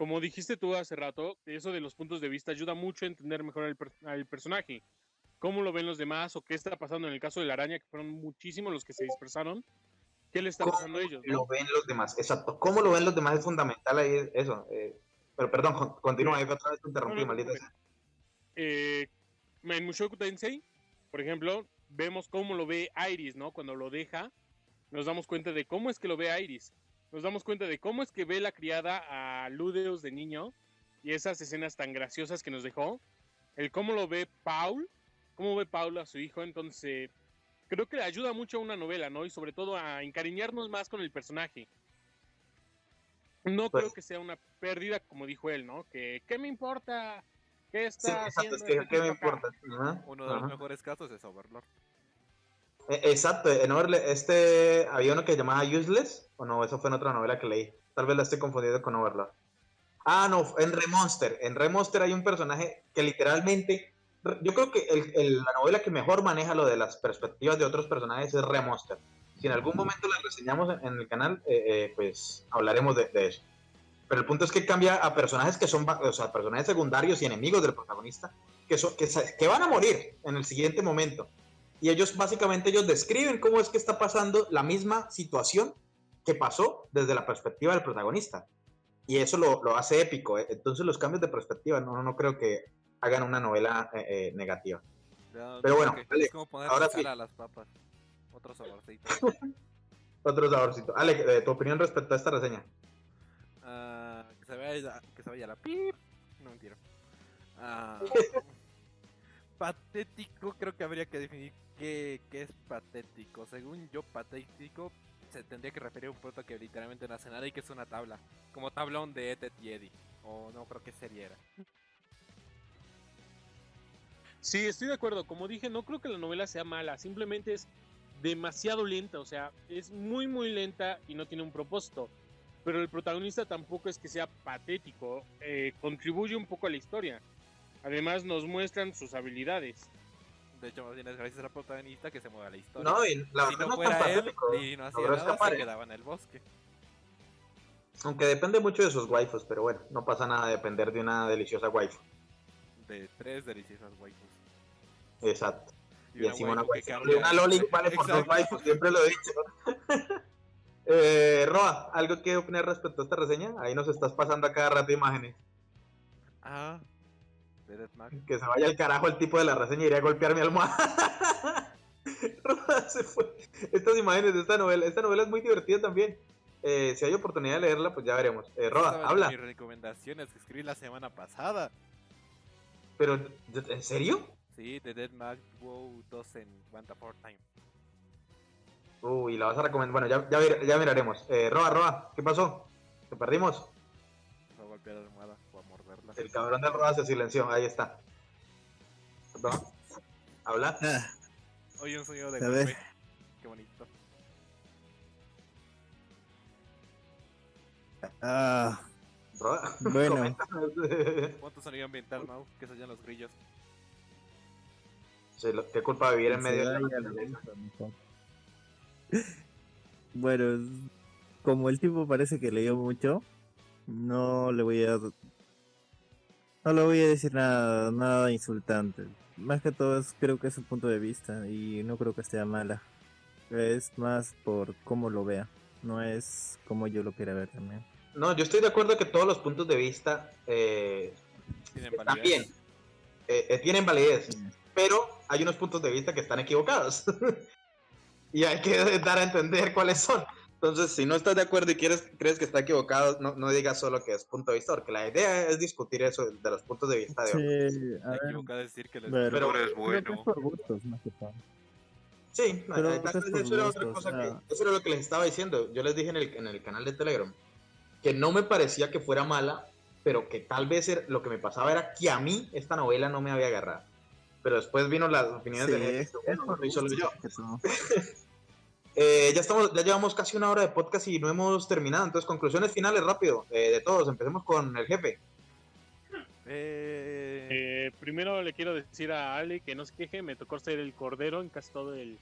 Como dijiste tú hace rato, eso de los puntos de vista ayuda mucho a entender mejor al, per- al personaje. Cómo lo ven los demás o qué está pasando en el caso de la araña, que fueron muchísimos los que se dispersaron. ¿Qué le está ¿Cómo pasando a ellos? no? lo ven los demás? Exacto. ¿Cómo lo ven los demás es fundamental ahí eso? eh, pero perdón, con- continúa, ahí otra vez te interrumpí, No, no, maldita no, sea. eh, en Mushoku Tensei, por ejemplo, vemos cómo lo ve Iris, ¿no? Cuando lo deja, nos damos cuenta de cómo es que lo ve Iris. Nos damos cuenta de cómo es que ve la criada a Ludeus de niño y esas escenas tan graciosas que nos dejó. El cómo lo ve Paul, cómo ve Paul a su hijo. Entonces, creo que le ayuda mucho a una novela, ¿no? Y sobre todo a encariñarnos más con el personaje. No Pues- creo que sea una pérdida, como dijo él, ¿no? Que, ¿qué me importa? ¿Qué Sí, está exacto, haciendo es que, este ¿qué me importa? Uno de los ajá. mejores casos es Overlord. Eh, Exacto, en Overle- este había uno que llamaba Useless, o no, eso fue en otra novela que leí. Tal vez la estoy confundiendo con Overlord. Ah, no, en Remonster. En Remonster hay un personaje que literalmente. Yo creo que el- el- la novela que mejor maneja lo de las perspectivas de otros personajes es Remonster. Si en algún momento la reseñamos en, en el canal, eh, eh, pues hablaremos de, de eso. Pero el punto es que cambia a personajes que son, o sea, personajes secundarios y enemigos del protagonista, que, son, que, que van a morir en el siguiente momento. Y ellos, básicamente, ellos describen cómo es que está pasando la misma situación que pasó desde la perspectiva del protagonista. Y eso lo, lo hace épico. eh. Entonces los cambios de perspectiva no, no creo que hagan una novela eh, eh, negativa. Pero bueno, dale, es como ahora sí. a las papas. Otro saborcito. Otro saborcito. Ale, eh, tu opinión respecto a esta reseña. Ah, que se vaya, que se vaya la pip. No mentira. Ah, patético, creo que habría que definir qué es patético. Según yo, patético se tendría que referir a un producto que literalmente no hace nada y que es una tabla. Como tablón de Ted y Eddie. O no creo que sería era. Sí, estoy de acuerdo. Como dije, no creo que la novela sea mala, simplemente es demasiado lenta, o sea, es muy muy lenta y no tiene un propósito. Pero el protagonista tampoco es que sea patético, eh, contribuye un poco a la historia. Además nos muestran sus habilidades. De hecho, más bien es gracias a la protagonista que se mueve la historia. No, y la si no no tan fuera él y no hacía nada, escapar, se ¿eh? quedaba en el bosque. Aunque depende mucho de sus waifus, pero bueno, no pasa nada de depender de una deliciosa waifu. De tres deliciosas waifus. Exacto. Y, encima una waifu cambia- Una loli vale por dos waifus, siempre lo he dicho. eh, Roa, ¿algo que opinar respecto a esta reseña? Ahí nos estás pasando a cada rato imágenes. Ah, de Deathmatch. Que se vaya al carajo el tipo de la reseña y iré a golpear mi almohada. Roa se fue. Estas imágenes de esta novela, esta novela es muy divertida también. Eh, si hay oportunidad de leerla, pues ya veremos. Eh, entre habla. Mis recomendaciones que escribí la semana pasada. Pero, ¿en serio? Sí, de Dead Mag WoW 2 en Wanta for Time. Uy, la vas a recomendar. Bueno, ya, ya, mir- ya miraremos. Eh, Roa, Roa, ¿qué pasó? ¿Te perdimos? A golpear la almohada. El cabrón del Roa se silenció. Ahí está. Roa, habla. Ah, Oye, un sonido de A ver. golpe. Qué bonito. ah, Roa, Bueno. ¿Cuánto sonido ambiental, Mau? Que se los grillos. Sí, lo- ¿Qué culpa de vivir en medio de la. Bueno, como el tipo parece que leyó mucho, no le voy a no le voy a decir nada, nada insultante. Más que todo es, creo que es un punto de vista y no creo que esté mala. Es más por cómo lo vea, no es como yo lo quiera ver también. No, yo estoy de acuerdo que todos los puntos de vista eh, Tienen están validez. bien, eh, eh, tienen validez, pero hay unos puntos de vista que están equivocados. y hay que dar a entender cuáles son. Entonces, si no estás de acuerdo y quieres, crees que está equivocado, no, no digas solo que es punto de vista, porque la idea es discutir eso de los puntos de vista de otros. Sí, a Me ver, equivocado es decir que el Pero- escritor es que bueno. es por gustos más que. Sí, Pero eh, tal es eso era otra cosa que- ah. eso era lo que les estaba diciendo. Yo les dije en el, en el canal de Telegram que no me parecía que fuera mala, pero que tal vez era- lo que me pasaba era que a mí esta novela no me había agarrado. Pero después vino las opiniones Sí, de gente. es bueno, soy solo yo. Eh, ya estamos, ya llevamos casi una hora de podcast y no hemos terminado. Entonces, conclusiones finales rápido eh, de todos. Empecemos con el jefe. Eh, Eh, primero le quiero decir a Ale que no se queje, me tocó ser el cordero en casi todo el,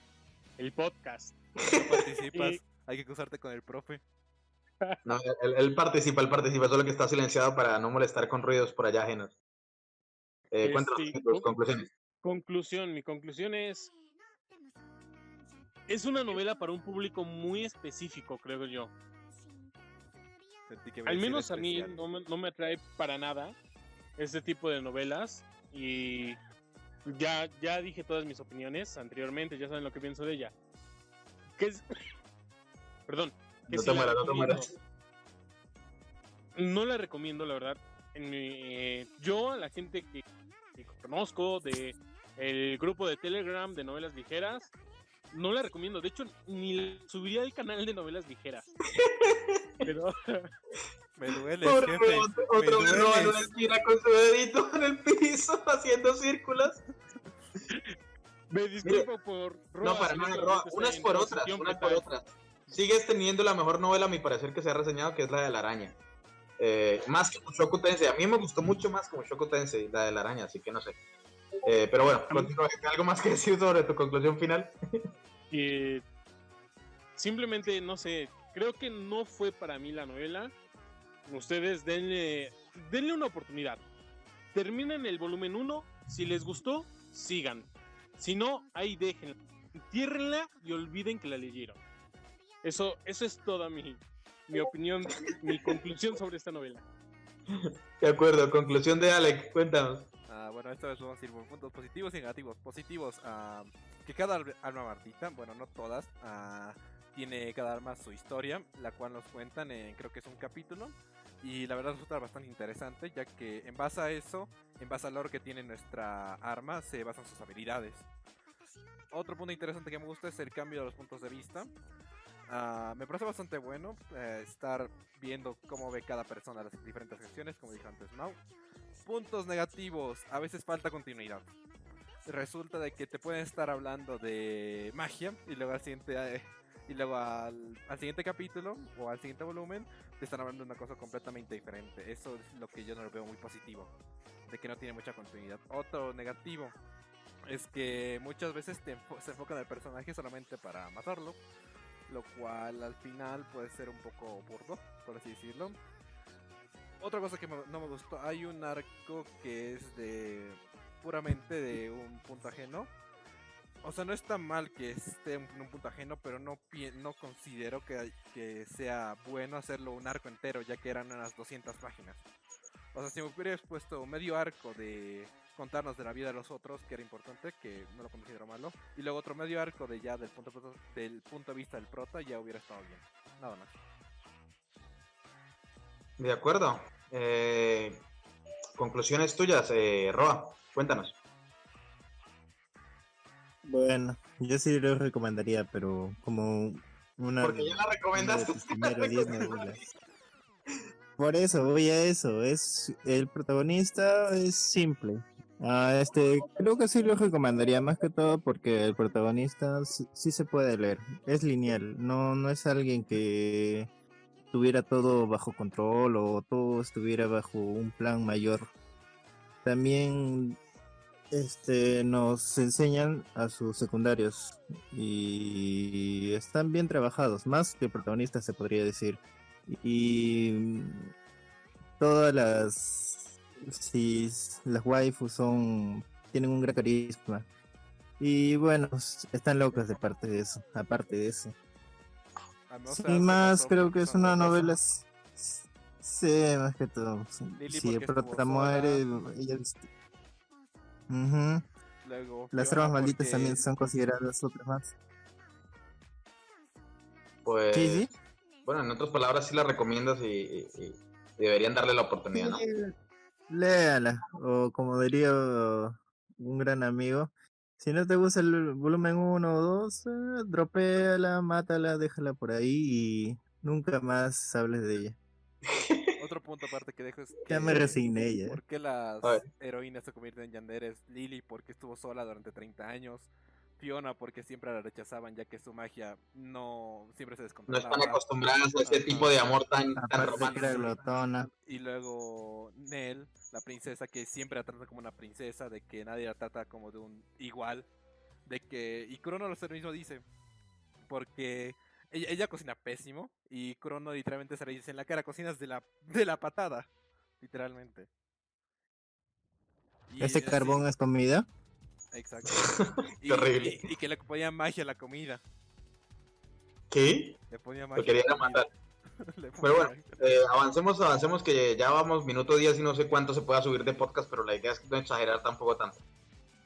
el podcast. no participas. Y- Hay que cruzarte con el profe. No, él, él participa, él participa, solo que está silenciado para no molestar con ruidos por allá ajenos. Eh, Este, cuéntanos tus con- conclusiones. Conclusión, mi conclusión es... Es una novela para un público muy específico, creo yo. Al menos a mí no me, no me atrae para nada este tipo de novelas y ya, ya dije todas mis opiniones anteriormente, ya saben lo que pienso de ella. Que es... Perdón. que No si mueras, no mueras. No la recomiendo, la verdad. En mi- eh, yo, a la gente que, que conozco de el grupo de Telegram de novelas ligeras, no la recomiendo. De hecho, ni subiría al canal de novelas ligeras. Pero Me duele, jefe. otro, en una esquina con su dedito en el piso haciendo círculos. me disculpo por No, Roa, para si nada, Roa, unas por otras, unas por otras. Sigues teniendo la mejor novela, a mi parecer, que se ha reseñado, que es la de la araña. Eh, más que Mushoku Tensei. A mí me gustó mucho más que Mushoku Tensei, la de la araña, así que no sé. Eh, pero bueno, continúa. ¿algo más que decir sobre tu conclusión final? Y simplemente, no sé, creo que no fue para mí la novela. Ustedes denle, denle una oportunidad. Terminen el volumen 1. Si les gustó, sigan. Si no, ahí déjenla. Entiérrenla y olviden que la leyeron. Eso, eso es toda mi, mi opinión, mi conclusión sobre esta novela. De acuerdo, conclusión de Alec, cuéntanos. Ah, bueno, esta vez vamos a ir por puntos positivos y negativos. Positivos, ah, que cada al- alma maldita, bueno, no todas, ah, tiene cada arma su historia, la cual nos cuentan en, creo que es un capítulo. Y la verdad resulta bastante interesante, ya que en base a eso, en base al lore que tiene nuestra arma, se basan sus habilidades. Otro punto interesante que me gusta es el cambio de los puntos de vista. Ah, me parece bastante bueno eh, estar viendo cómo ve cada persona las diferentes acciones, como dijo antes Mau. Puntos negativos, a veces falta continuidad. Resulta de que te pueden estar hablando de magia y luego al siguiente eh, y luego al, al siguiente capítulo o al siguiente volumen te están hablando de una cosa completamente diferente. Eso es lo que yo no lo veo muy positivo, de que no tiene mucha continuidad. Otro negativo es que muchas veces te enfo- se enfocan el personaje solamente para matarlo, lo cual al final puede ser un poco burdo, por así decirlo. Otra cosa que me- no me gustó, hay un arco que es de puramente de un punto ajeno. O sea, no está mal que esté en un punto ajeno, pero no, no considero que, que sea bueno hacerlo un arco entero, ya que eran unas 200 páginas. O sea, si me hubieras puesto medio arco de contarnos de la vida de los otros, que era importante, que no lo considero malo, y luego otro medio arco de ya del punto, del punto de vista del prota, ya hubiera estado bien. Nada más. De acuerdo. Eh, conclusiones tuyas, eh, Roa, cuéntanos. Bueno, yo sí lo recomendaría, pero como una Porque ya la recomendaste. tus primeras 10 novelas. Por eso, voy a eso. Es el protagonista es simple. Ah, este, creo que sí lo recomendaría más que todo porque el protagonista sí, sí se puede leer. Es lineal, no, no es alguien que tuviera todo bajo control o todo estuviera bajo un plan mayor. También este, nos enseñan a sus secundarios y están bien trabajados, más que protagonistas se podría decir. Y mm, todas las, si las waifus son, tienen un gran carisma. Y bueno, están locas de parte de eso, aparte de eso. Y más creo que es una novela... Sí, más que todo. si el prota muere, ella las armas malditas también son consideradas otras más. Pues. Bueno, en otras palabras, sí la recomiendas y, deberían darle la oportunidad, ¿no? Léala, o como diría un gran amigo, si no te gusta el volumen 1 o 2, eh, dropéala, mátala, déjala por ahí y nunca más hables de ella. Otro punto aparte que dejo es. Ya me resigné ya. ¿Por qué las heroínas se convierten en yanderes? Lily, porque estuvo sola durante 30 años. Fiona, porque siempre la rechazaban, ya que su magia no siempre se descontrolaba. No están acostumbradas a ese tipo de amor tan, tan romántico. Y luego Nell, la princesa, que siempre la trata como una princesa, de que nadie la trata como de un igual. De que. Y Crono lo mismo dice. Porque ella, cocina pésimo y Crono literalmente se le dice en la cara, cocinas de la, de la patada. Literalmente. ¿Ese carbón es comida? Exacto. y, Terrible. Y, que le ponía magia a la comida. ¿Qué? Le ponía magia. Lo querían matar. pero bueno, eh, avancemos, avancemos que ya vamos minuto 10 y no sé cuánto se pueda subir de podcast, pero la idea es no exagerar tampoco tanto.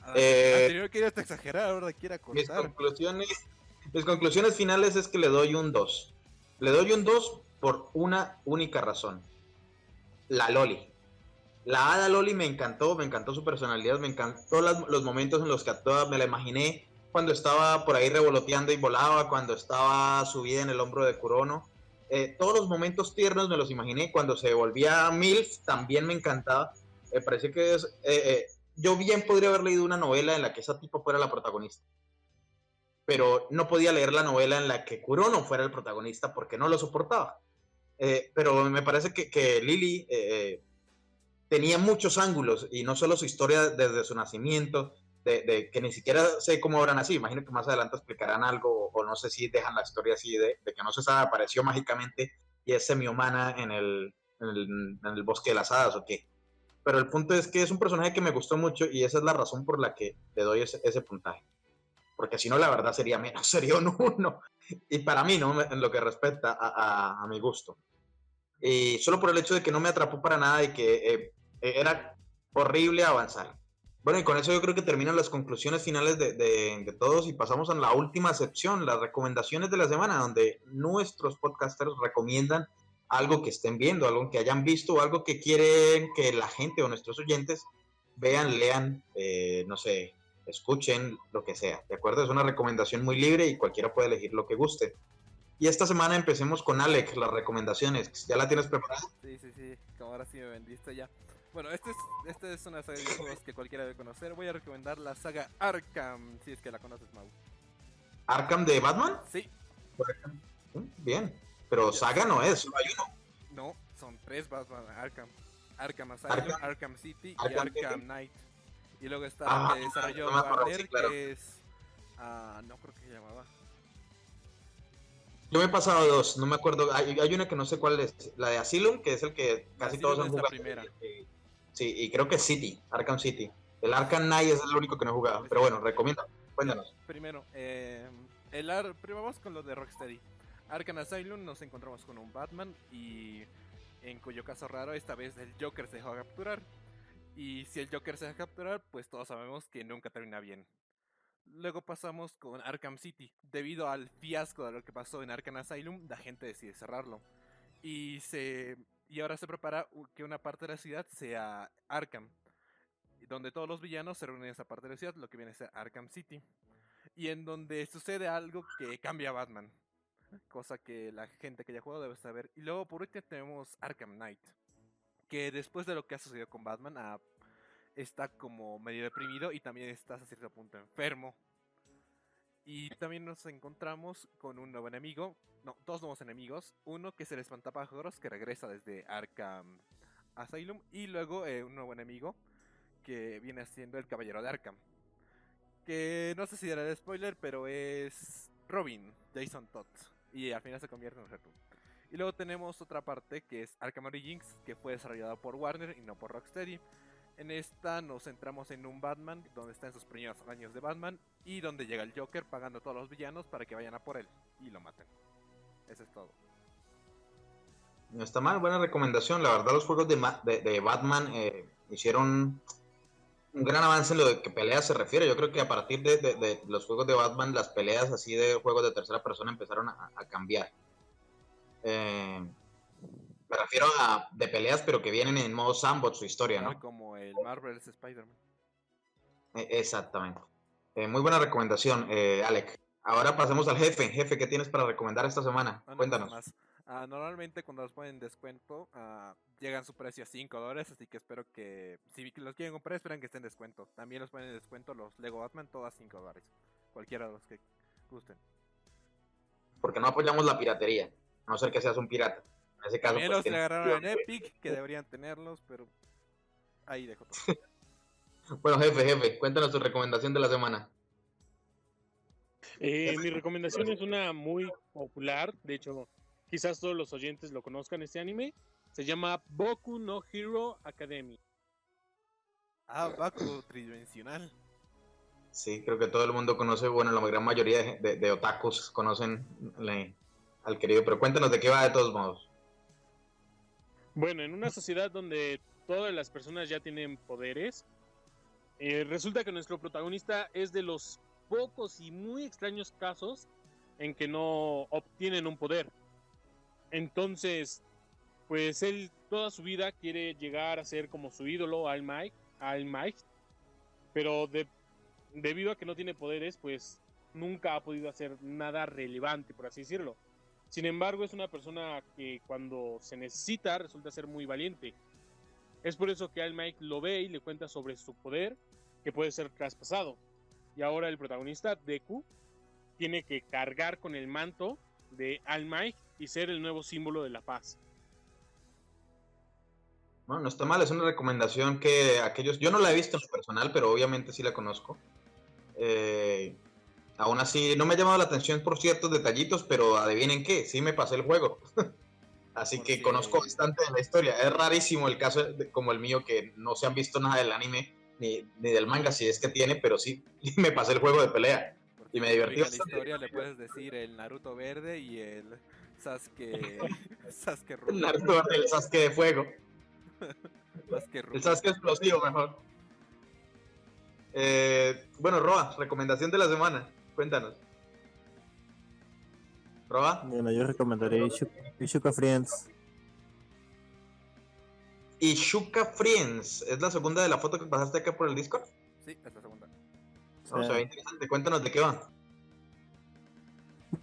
Ah, eh, anterior quería exagerar, ahora quiera cortar. Mis conclusiones mis conclusiones finales es que le doy un 2. Le doy un 2 por una única razón. La Loli. La Hada Loli me encantó, me encantó su personalidad, me encantó los momentos en los que actuaba, me la imaginé cuando estaba por ahí revoloteando y volaba, cuando estaba subida en el hombro de Kurono. Eh, todos los momentos tiernos me los imaginé, cuando se volvía MILF también me encantaba. Me parece que. Eh, eh, yo bien podría haber leído una novela en la que esa tipo fuera la protagonista pero no podía leer la novela en la que Kurono fuera el protagonista porque no lo soportaba. Eh, pero me parece que, que Lily eh, tenía muchos ángulos y no solo su historia desde su nacimiento, de, que ni siquiera sé cómo habrán así. Imagino que más adelante explicarán algo o, no sé si dejan la historia así de, que no se sabe, apareció mágicamente y es semi-humana en el, en, el, bosque de las hadas o qué. Pero el punto es que es un personaje que me gustó mucho y esa es la razón por la que le doy ese, ese puntaje porque si no, la verdad sería menos, sería un uno. Y para mí, ¿no? En lo que respecta a, mi gusto. Y solo por el hecho de que no me atrapó para nada y que eh, era horrible avanzar. Bueno, y con eso yo creo que terminan las conclusiones finales de, de, todos y pasamos a la última sección, las recomendaciones de la semana, donde nuestros podcasters recomiendan algo que estén viendo, algo que hayan visto algo que quieren que la gente o nuestros oyentes vean, lean, eh, no sé, escuchen lo que sea, ¿de acuerdo? Es una recomendación muy libre y cualquiera puede elegir lo que guste. Y esta semana empecemos con Alex, las recomendaciones. ¿Ya la tienes preparada? Sí, sí, sí, como ahora sí me vendiste ya. Bueno, esta es, este es una saga de juegos que cualquiera debe conocer. Voy a recomendar la saga Arkham, si es que la conoces, Mau. ¿Arkham de Batman? Sí. Mm, bien, pero saga no es, solo hay uno. No, son tres Batman Arkham. Arkham Asylum, Arkham, City y Arkham Knight. Y luego está ah, que desarrolló Warner, que es. Ah, no creo que se llamaba. Yo me he pasado dos, no me acuerdo. Hay, hay, una que no sé cuál es. La de Asylum, que es el que casi todos han jugado. Primera. Sí, y creo que City, Arkham City. El Arkham Knight es el único que no he jugado. Pero bueno, recomienda. Cuéntanos. Primero, eh, el ar... primero vamos con lo de Rocksteady. Arkham Asylum nos encontramos con un Batman y en cuyo caso raro esta vez el Joker se dejó capturar y si el Joker se deja capturar, pues todos sabemos que nunca termina bien. Luego pasamos con Arkham City. Debido al fiasco de lo que pasó en Arkham Asylum, la gente decide cerrarlo. Y, se, y ahora se prepara que una parte de la ciudad sea Arkham. Donde todos los villanos se reúnen en esa parte de la ciudad, lo que viene a ser Arkham City. Y en donde sucede algo que cambia a Batman. Cosa que la gente que haya jugado debe saber. Y luego por último tenemos Arkham Knight que después de lo que ha sucedido con Batman ah, está como medio deprimido y también está a cierto punto enfermo. Y también nos encontramos con un nuevo enemigo, no, dos nuevos enemigos. Uno que es el espantapájaros que regresa desde Arkham Asylum y luego eh, un nuevo enemigo que viene siendo el Caballero de Arkham. Que no sé si era el spoiler, pero es Robin, Jason Todd. Y al final se convierte en Retu. Y luego tenemos otra parte que es Arkham Origins, que fue desarrollada por Warner y no por Rocksteady. En esta nos centramos en un Batman, donde está en sus primeros años de Batman, y donde llega el Joker pagando a todos los villanos para que vayan a por él y lo maten. Eso es todo. No está mal, buena recomendación. La verdad, los juegos de, Ma- de- de Batman eh, hicieron un gran avance en lo de que peleas se refiere. Yo creo que a partir de, de- de los juegos de Batman, las peleas así de juegos de tercera persona empezaron a, a cambiar. Eh, me refiero a de peleas, pero que vienen en modo sandbox su historia, ¿no? Como el Marvel's Spider-Man. Eh, exactamente. Eh, muy buena recomendación, eh, Alec. Ahora pasemos al jefe. Jefe, ¿qué tienes para recomendar esta semana? No, Cuéntanos. Ah, normalmente cuando los ponen en descuento, ah, llegan su precio a 5 dólares, así que espero que si los quieren comprar, esperen que estén en descuento. También los ponen en descuento los Lego Batman, todas 5 dólares. Cualquiera de los que gusten. Porque no apoyamos la piratería. A no ser que seas un pirata. En ese caso, También pues, los agarraron en Epic, que deberían tenerlos, pero ahí dejo todo. Bueno, jefe, jefe, cuéntanos tu recomendación de la semana. Eh, mi recomendación es una muy popular, de hecho, quizás todos los oyentes lo conozcan este anime. Se llama Boku no Hero Academy. Ah, Baku tridimensional. Sí, creo que todo el mundo conoce, bueno, la gran mayoría de, de- de otakus conocen le- al querido, pero cuéntanos de qué va de todos modos. Bueno, en una sociedad donde todas las personas ya tienen poderes, eh, resulta que nuestro protagonista es de los pocos y muy extraños casos en que no obtienen un poder. Entonces, pues él toda su vida quiere llegar a ser como su ídolo, All Might, All Might, pero de- debido a que no tiene poderes, pues nunca ha podido hacer nada relevante, por así decirlo. Sin embargo, es una persona que cuando se necesita resulta ser muy valiente. Es por eso que All Might lo ve y le cuenta sobre su poder que puede ser traspasado. Y ahora el protagonista, Deku, tiene que cargar con el manto de All Might y ser el nuevo símbolo de la paz. Bueno, no está mal, es una recomendación que aquellos, yo no la he visto en lo personal, pero obviamente sí la conozco. Eh, aún así, no me ha llamado la atención por ciertos detallitos, pero adivinen qué, sí me pasé el juego. así que conozco bastante de la historia. Es rarísimo el caso de- como el mío, que no se han visto nada del anime ni, ni del manga, si es que tiene, pero sí me pasé el juego de pelea. Porque Y me divertí la historia le puedes decir el Naruto verde y el Sasuke Sasuke El. Naruto, el Sasuke de fuego. Sasuke rojo. El Sasuke explosivo, mejor. Eh, bueno, Roa, recomendación de la semana. Cuéntanos. Roa. Bueno, yo recomendaría Ishu- Ishuka Friends. Y Shuka Friends. ¿Es la segunda de la foto que pasaste acá por el Discord? Sí, es la segunda. No, se ve interesante. Cuéntanos de qué va.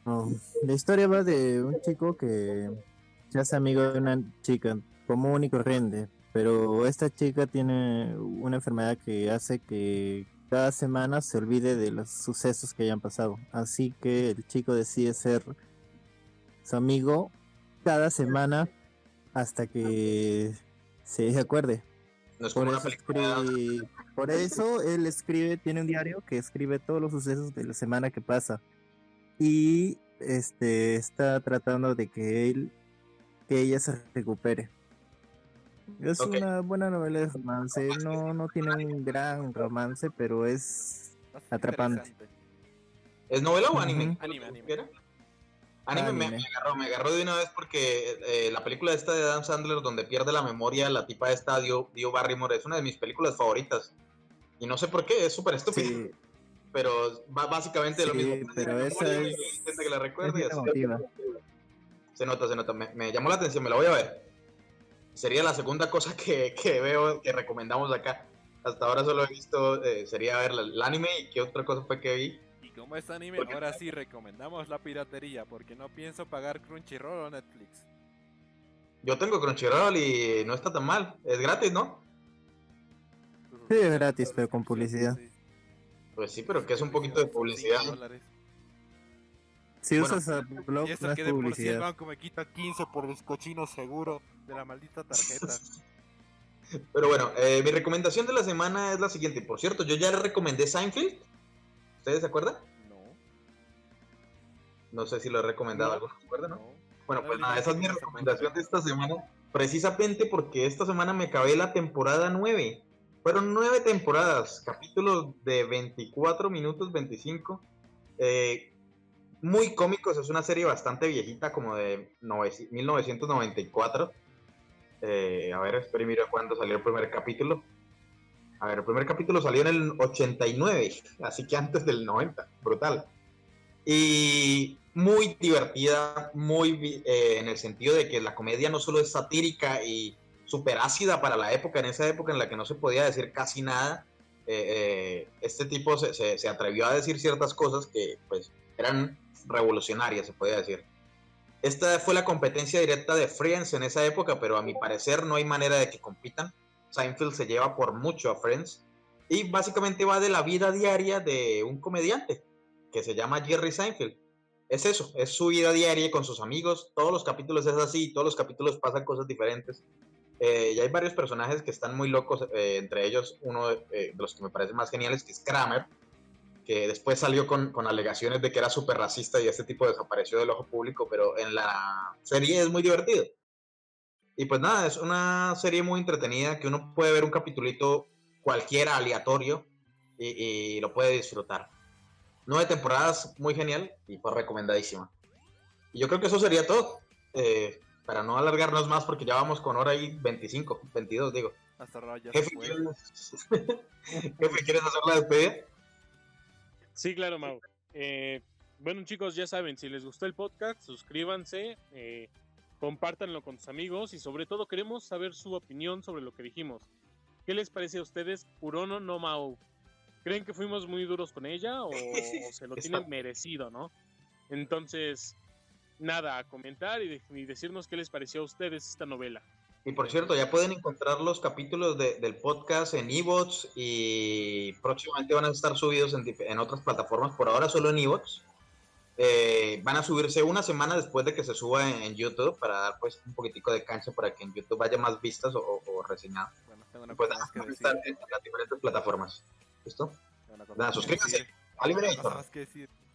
No, la historia va de un chico que se hace amigo de una chica común y corriente, pero esta chica tiene una enfermedad que hace que cada semana se olvide de los sucesos que hayan pasado. Así que el chico decide ser su amigo cada semana hasta que se acuerde. No es Por como eso, escribe- por eso él escribe, tiene un diario que escribe todos los sucesos de la semana que pasa. Y este está tratando de que él, que ella se recupere. Es una buena novela de romance, no, no tiene un gran romance, pero es Atrapante. ¿Es novela o anime? Anime, anime. Anime, me, agarró, me agarró de una vez porque eh, la película esta de Adam Sandler donde pierde la memoria, la tipa esta Dio, Dio Barrymore, es una de mis películas favoritas. Y no sé por qué, es súper estúpida. sí, Pero va básicamente lo mismo. pero esa es- intenta que la es recuerde y emotiva. Se nota, se nota. Me, me llamó la atención, me la voy a ver. Sería la segunda cosa que, que veo, que recomendamos acá. Hasta ahora solo he visto, eh, sería ver el anime y qué otra cosa fue que vi. Y como es anime, Porque- ahora sí recomendamos la piratería, porque no pienso pagar Crunchyroll o Netflix. Yo tengo Crunchyroll y no está tan mal. Es gratis, ¿no? Sí, es gratis, pero con publicidad. Sí. Pues sí, pero que es un poquito de publicidad. Si Bueno, usas Adblock, Y eso no es que de por sí el publicidad. banco me quita 15 por el cochino seguro de la maldita tarjeta. Pero bueno, eh, mi recomendación de la semana es la siguiente. Por cierto, yo ya le recomendé Seinfeld. ¿Ustedes se acuerdan? No, sé si lo he recomendado. No. ¿Alguno se acuerda, no? no. Bueno, No, pues nada, esa es mi recomendación de esta semana. Precisamente porque esta semana me acabé la temporada 9. Fueron nueve temporadas, capítulos de 24 minutos 25. eh, muy cómicos, es una serie bastante viejita, como de nove- 1994. Eh, a ver, espera y mira cuándo salió el primer capítulo. A ver, el primer capítulo salió en el 89, así que antes del 90. Brutal. Y muy divertida, muy eh, en el sentido de que la comedia no solo es satírica y súper ácida para la época, en esa época en la que no se podía decir casi nada, eh, eh, este tipo se, se- se atrevió a decir ciertas cosas que pues eran revolucionarias, se podía decir. Esta fue la competencia directa de Friends en esa época, pero a mi parecer no hay manera de que compitan. Seinfeld se lleva por mucho a Friends y básicamente va de la vida diaria de un comediante que se llama Jerry Seinfeld. Es eso, es su vida diaria con sus amigos. Todos los capítulos es así, todos los capítulos pasan cosas diferentes. Eh, y hay varios personajes que están muy locos, eh, entre ellos uno de, eh, de los que me parece más geniales, es Kramer, que después salió con, con alegaciones de que era súper racista y este tipo desapareció del ojo público, pero en la serie es muy divertido. Y pues nada, es una serie muy entretenida que uno puede ver un capitulito cualquiera aleatorio y lo puede disfrutar. Nueve temporadas, muy genial y pues recomendadísima. Y yo creo que eso sería todo. Eh, para no alargarnos más, porque ya vamos con hora y 25, 22, digo. Hasta ahora ya se Jefe, fue. ¿quieres, Jefe, ¿quieres hacer la despedida? Sí, claro, Mau. Eh, bueno, chicos, ya saben, si les gustó el podcast, suscríbanse, eh, compártanlo con sus amigos y sobre todo queremos saber su opinión sobre lo que dijimos. ¿Qué les parece a ustedes Kurono no Mau? ¿Creen que fuimos muy duros con ella o, se lo tienen merecido, no? Entonces, nada, a comentar y, de- y decirnos qué les pareció a ustedes esta novela. Y por cierto, ya pueden encontrar los capítulos de- del podcast en eBooks y próximamente van a estar subidos en, en otras plataformas, por ahora solo en eBooks. Eh, van a subirse una semana después de que se suba en, en YouTube para dar pues un poquitico de cancha para que en YouTube haya más vistas o, o- o reseñadas. Bueno, tengo una Pues cosa nada, más que decir. estar en las diferentes plataformas. ¿Listo? Nada, más que suscríbanse.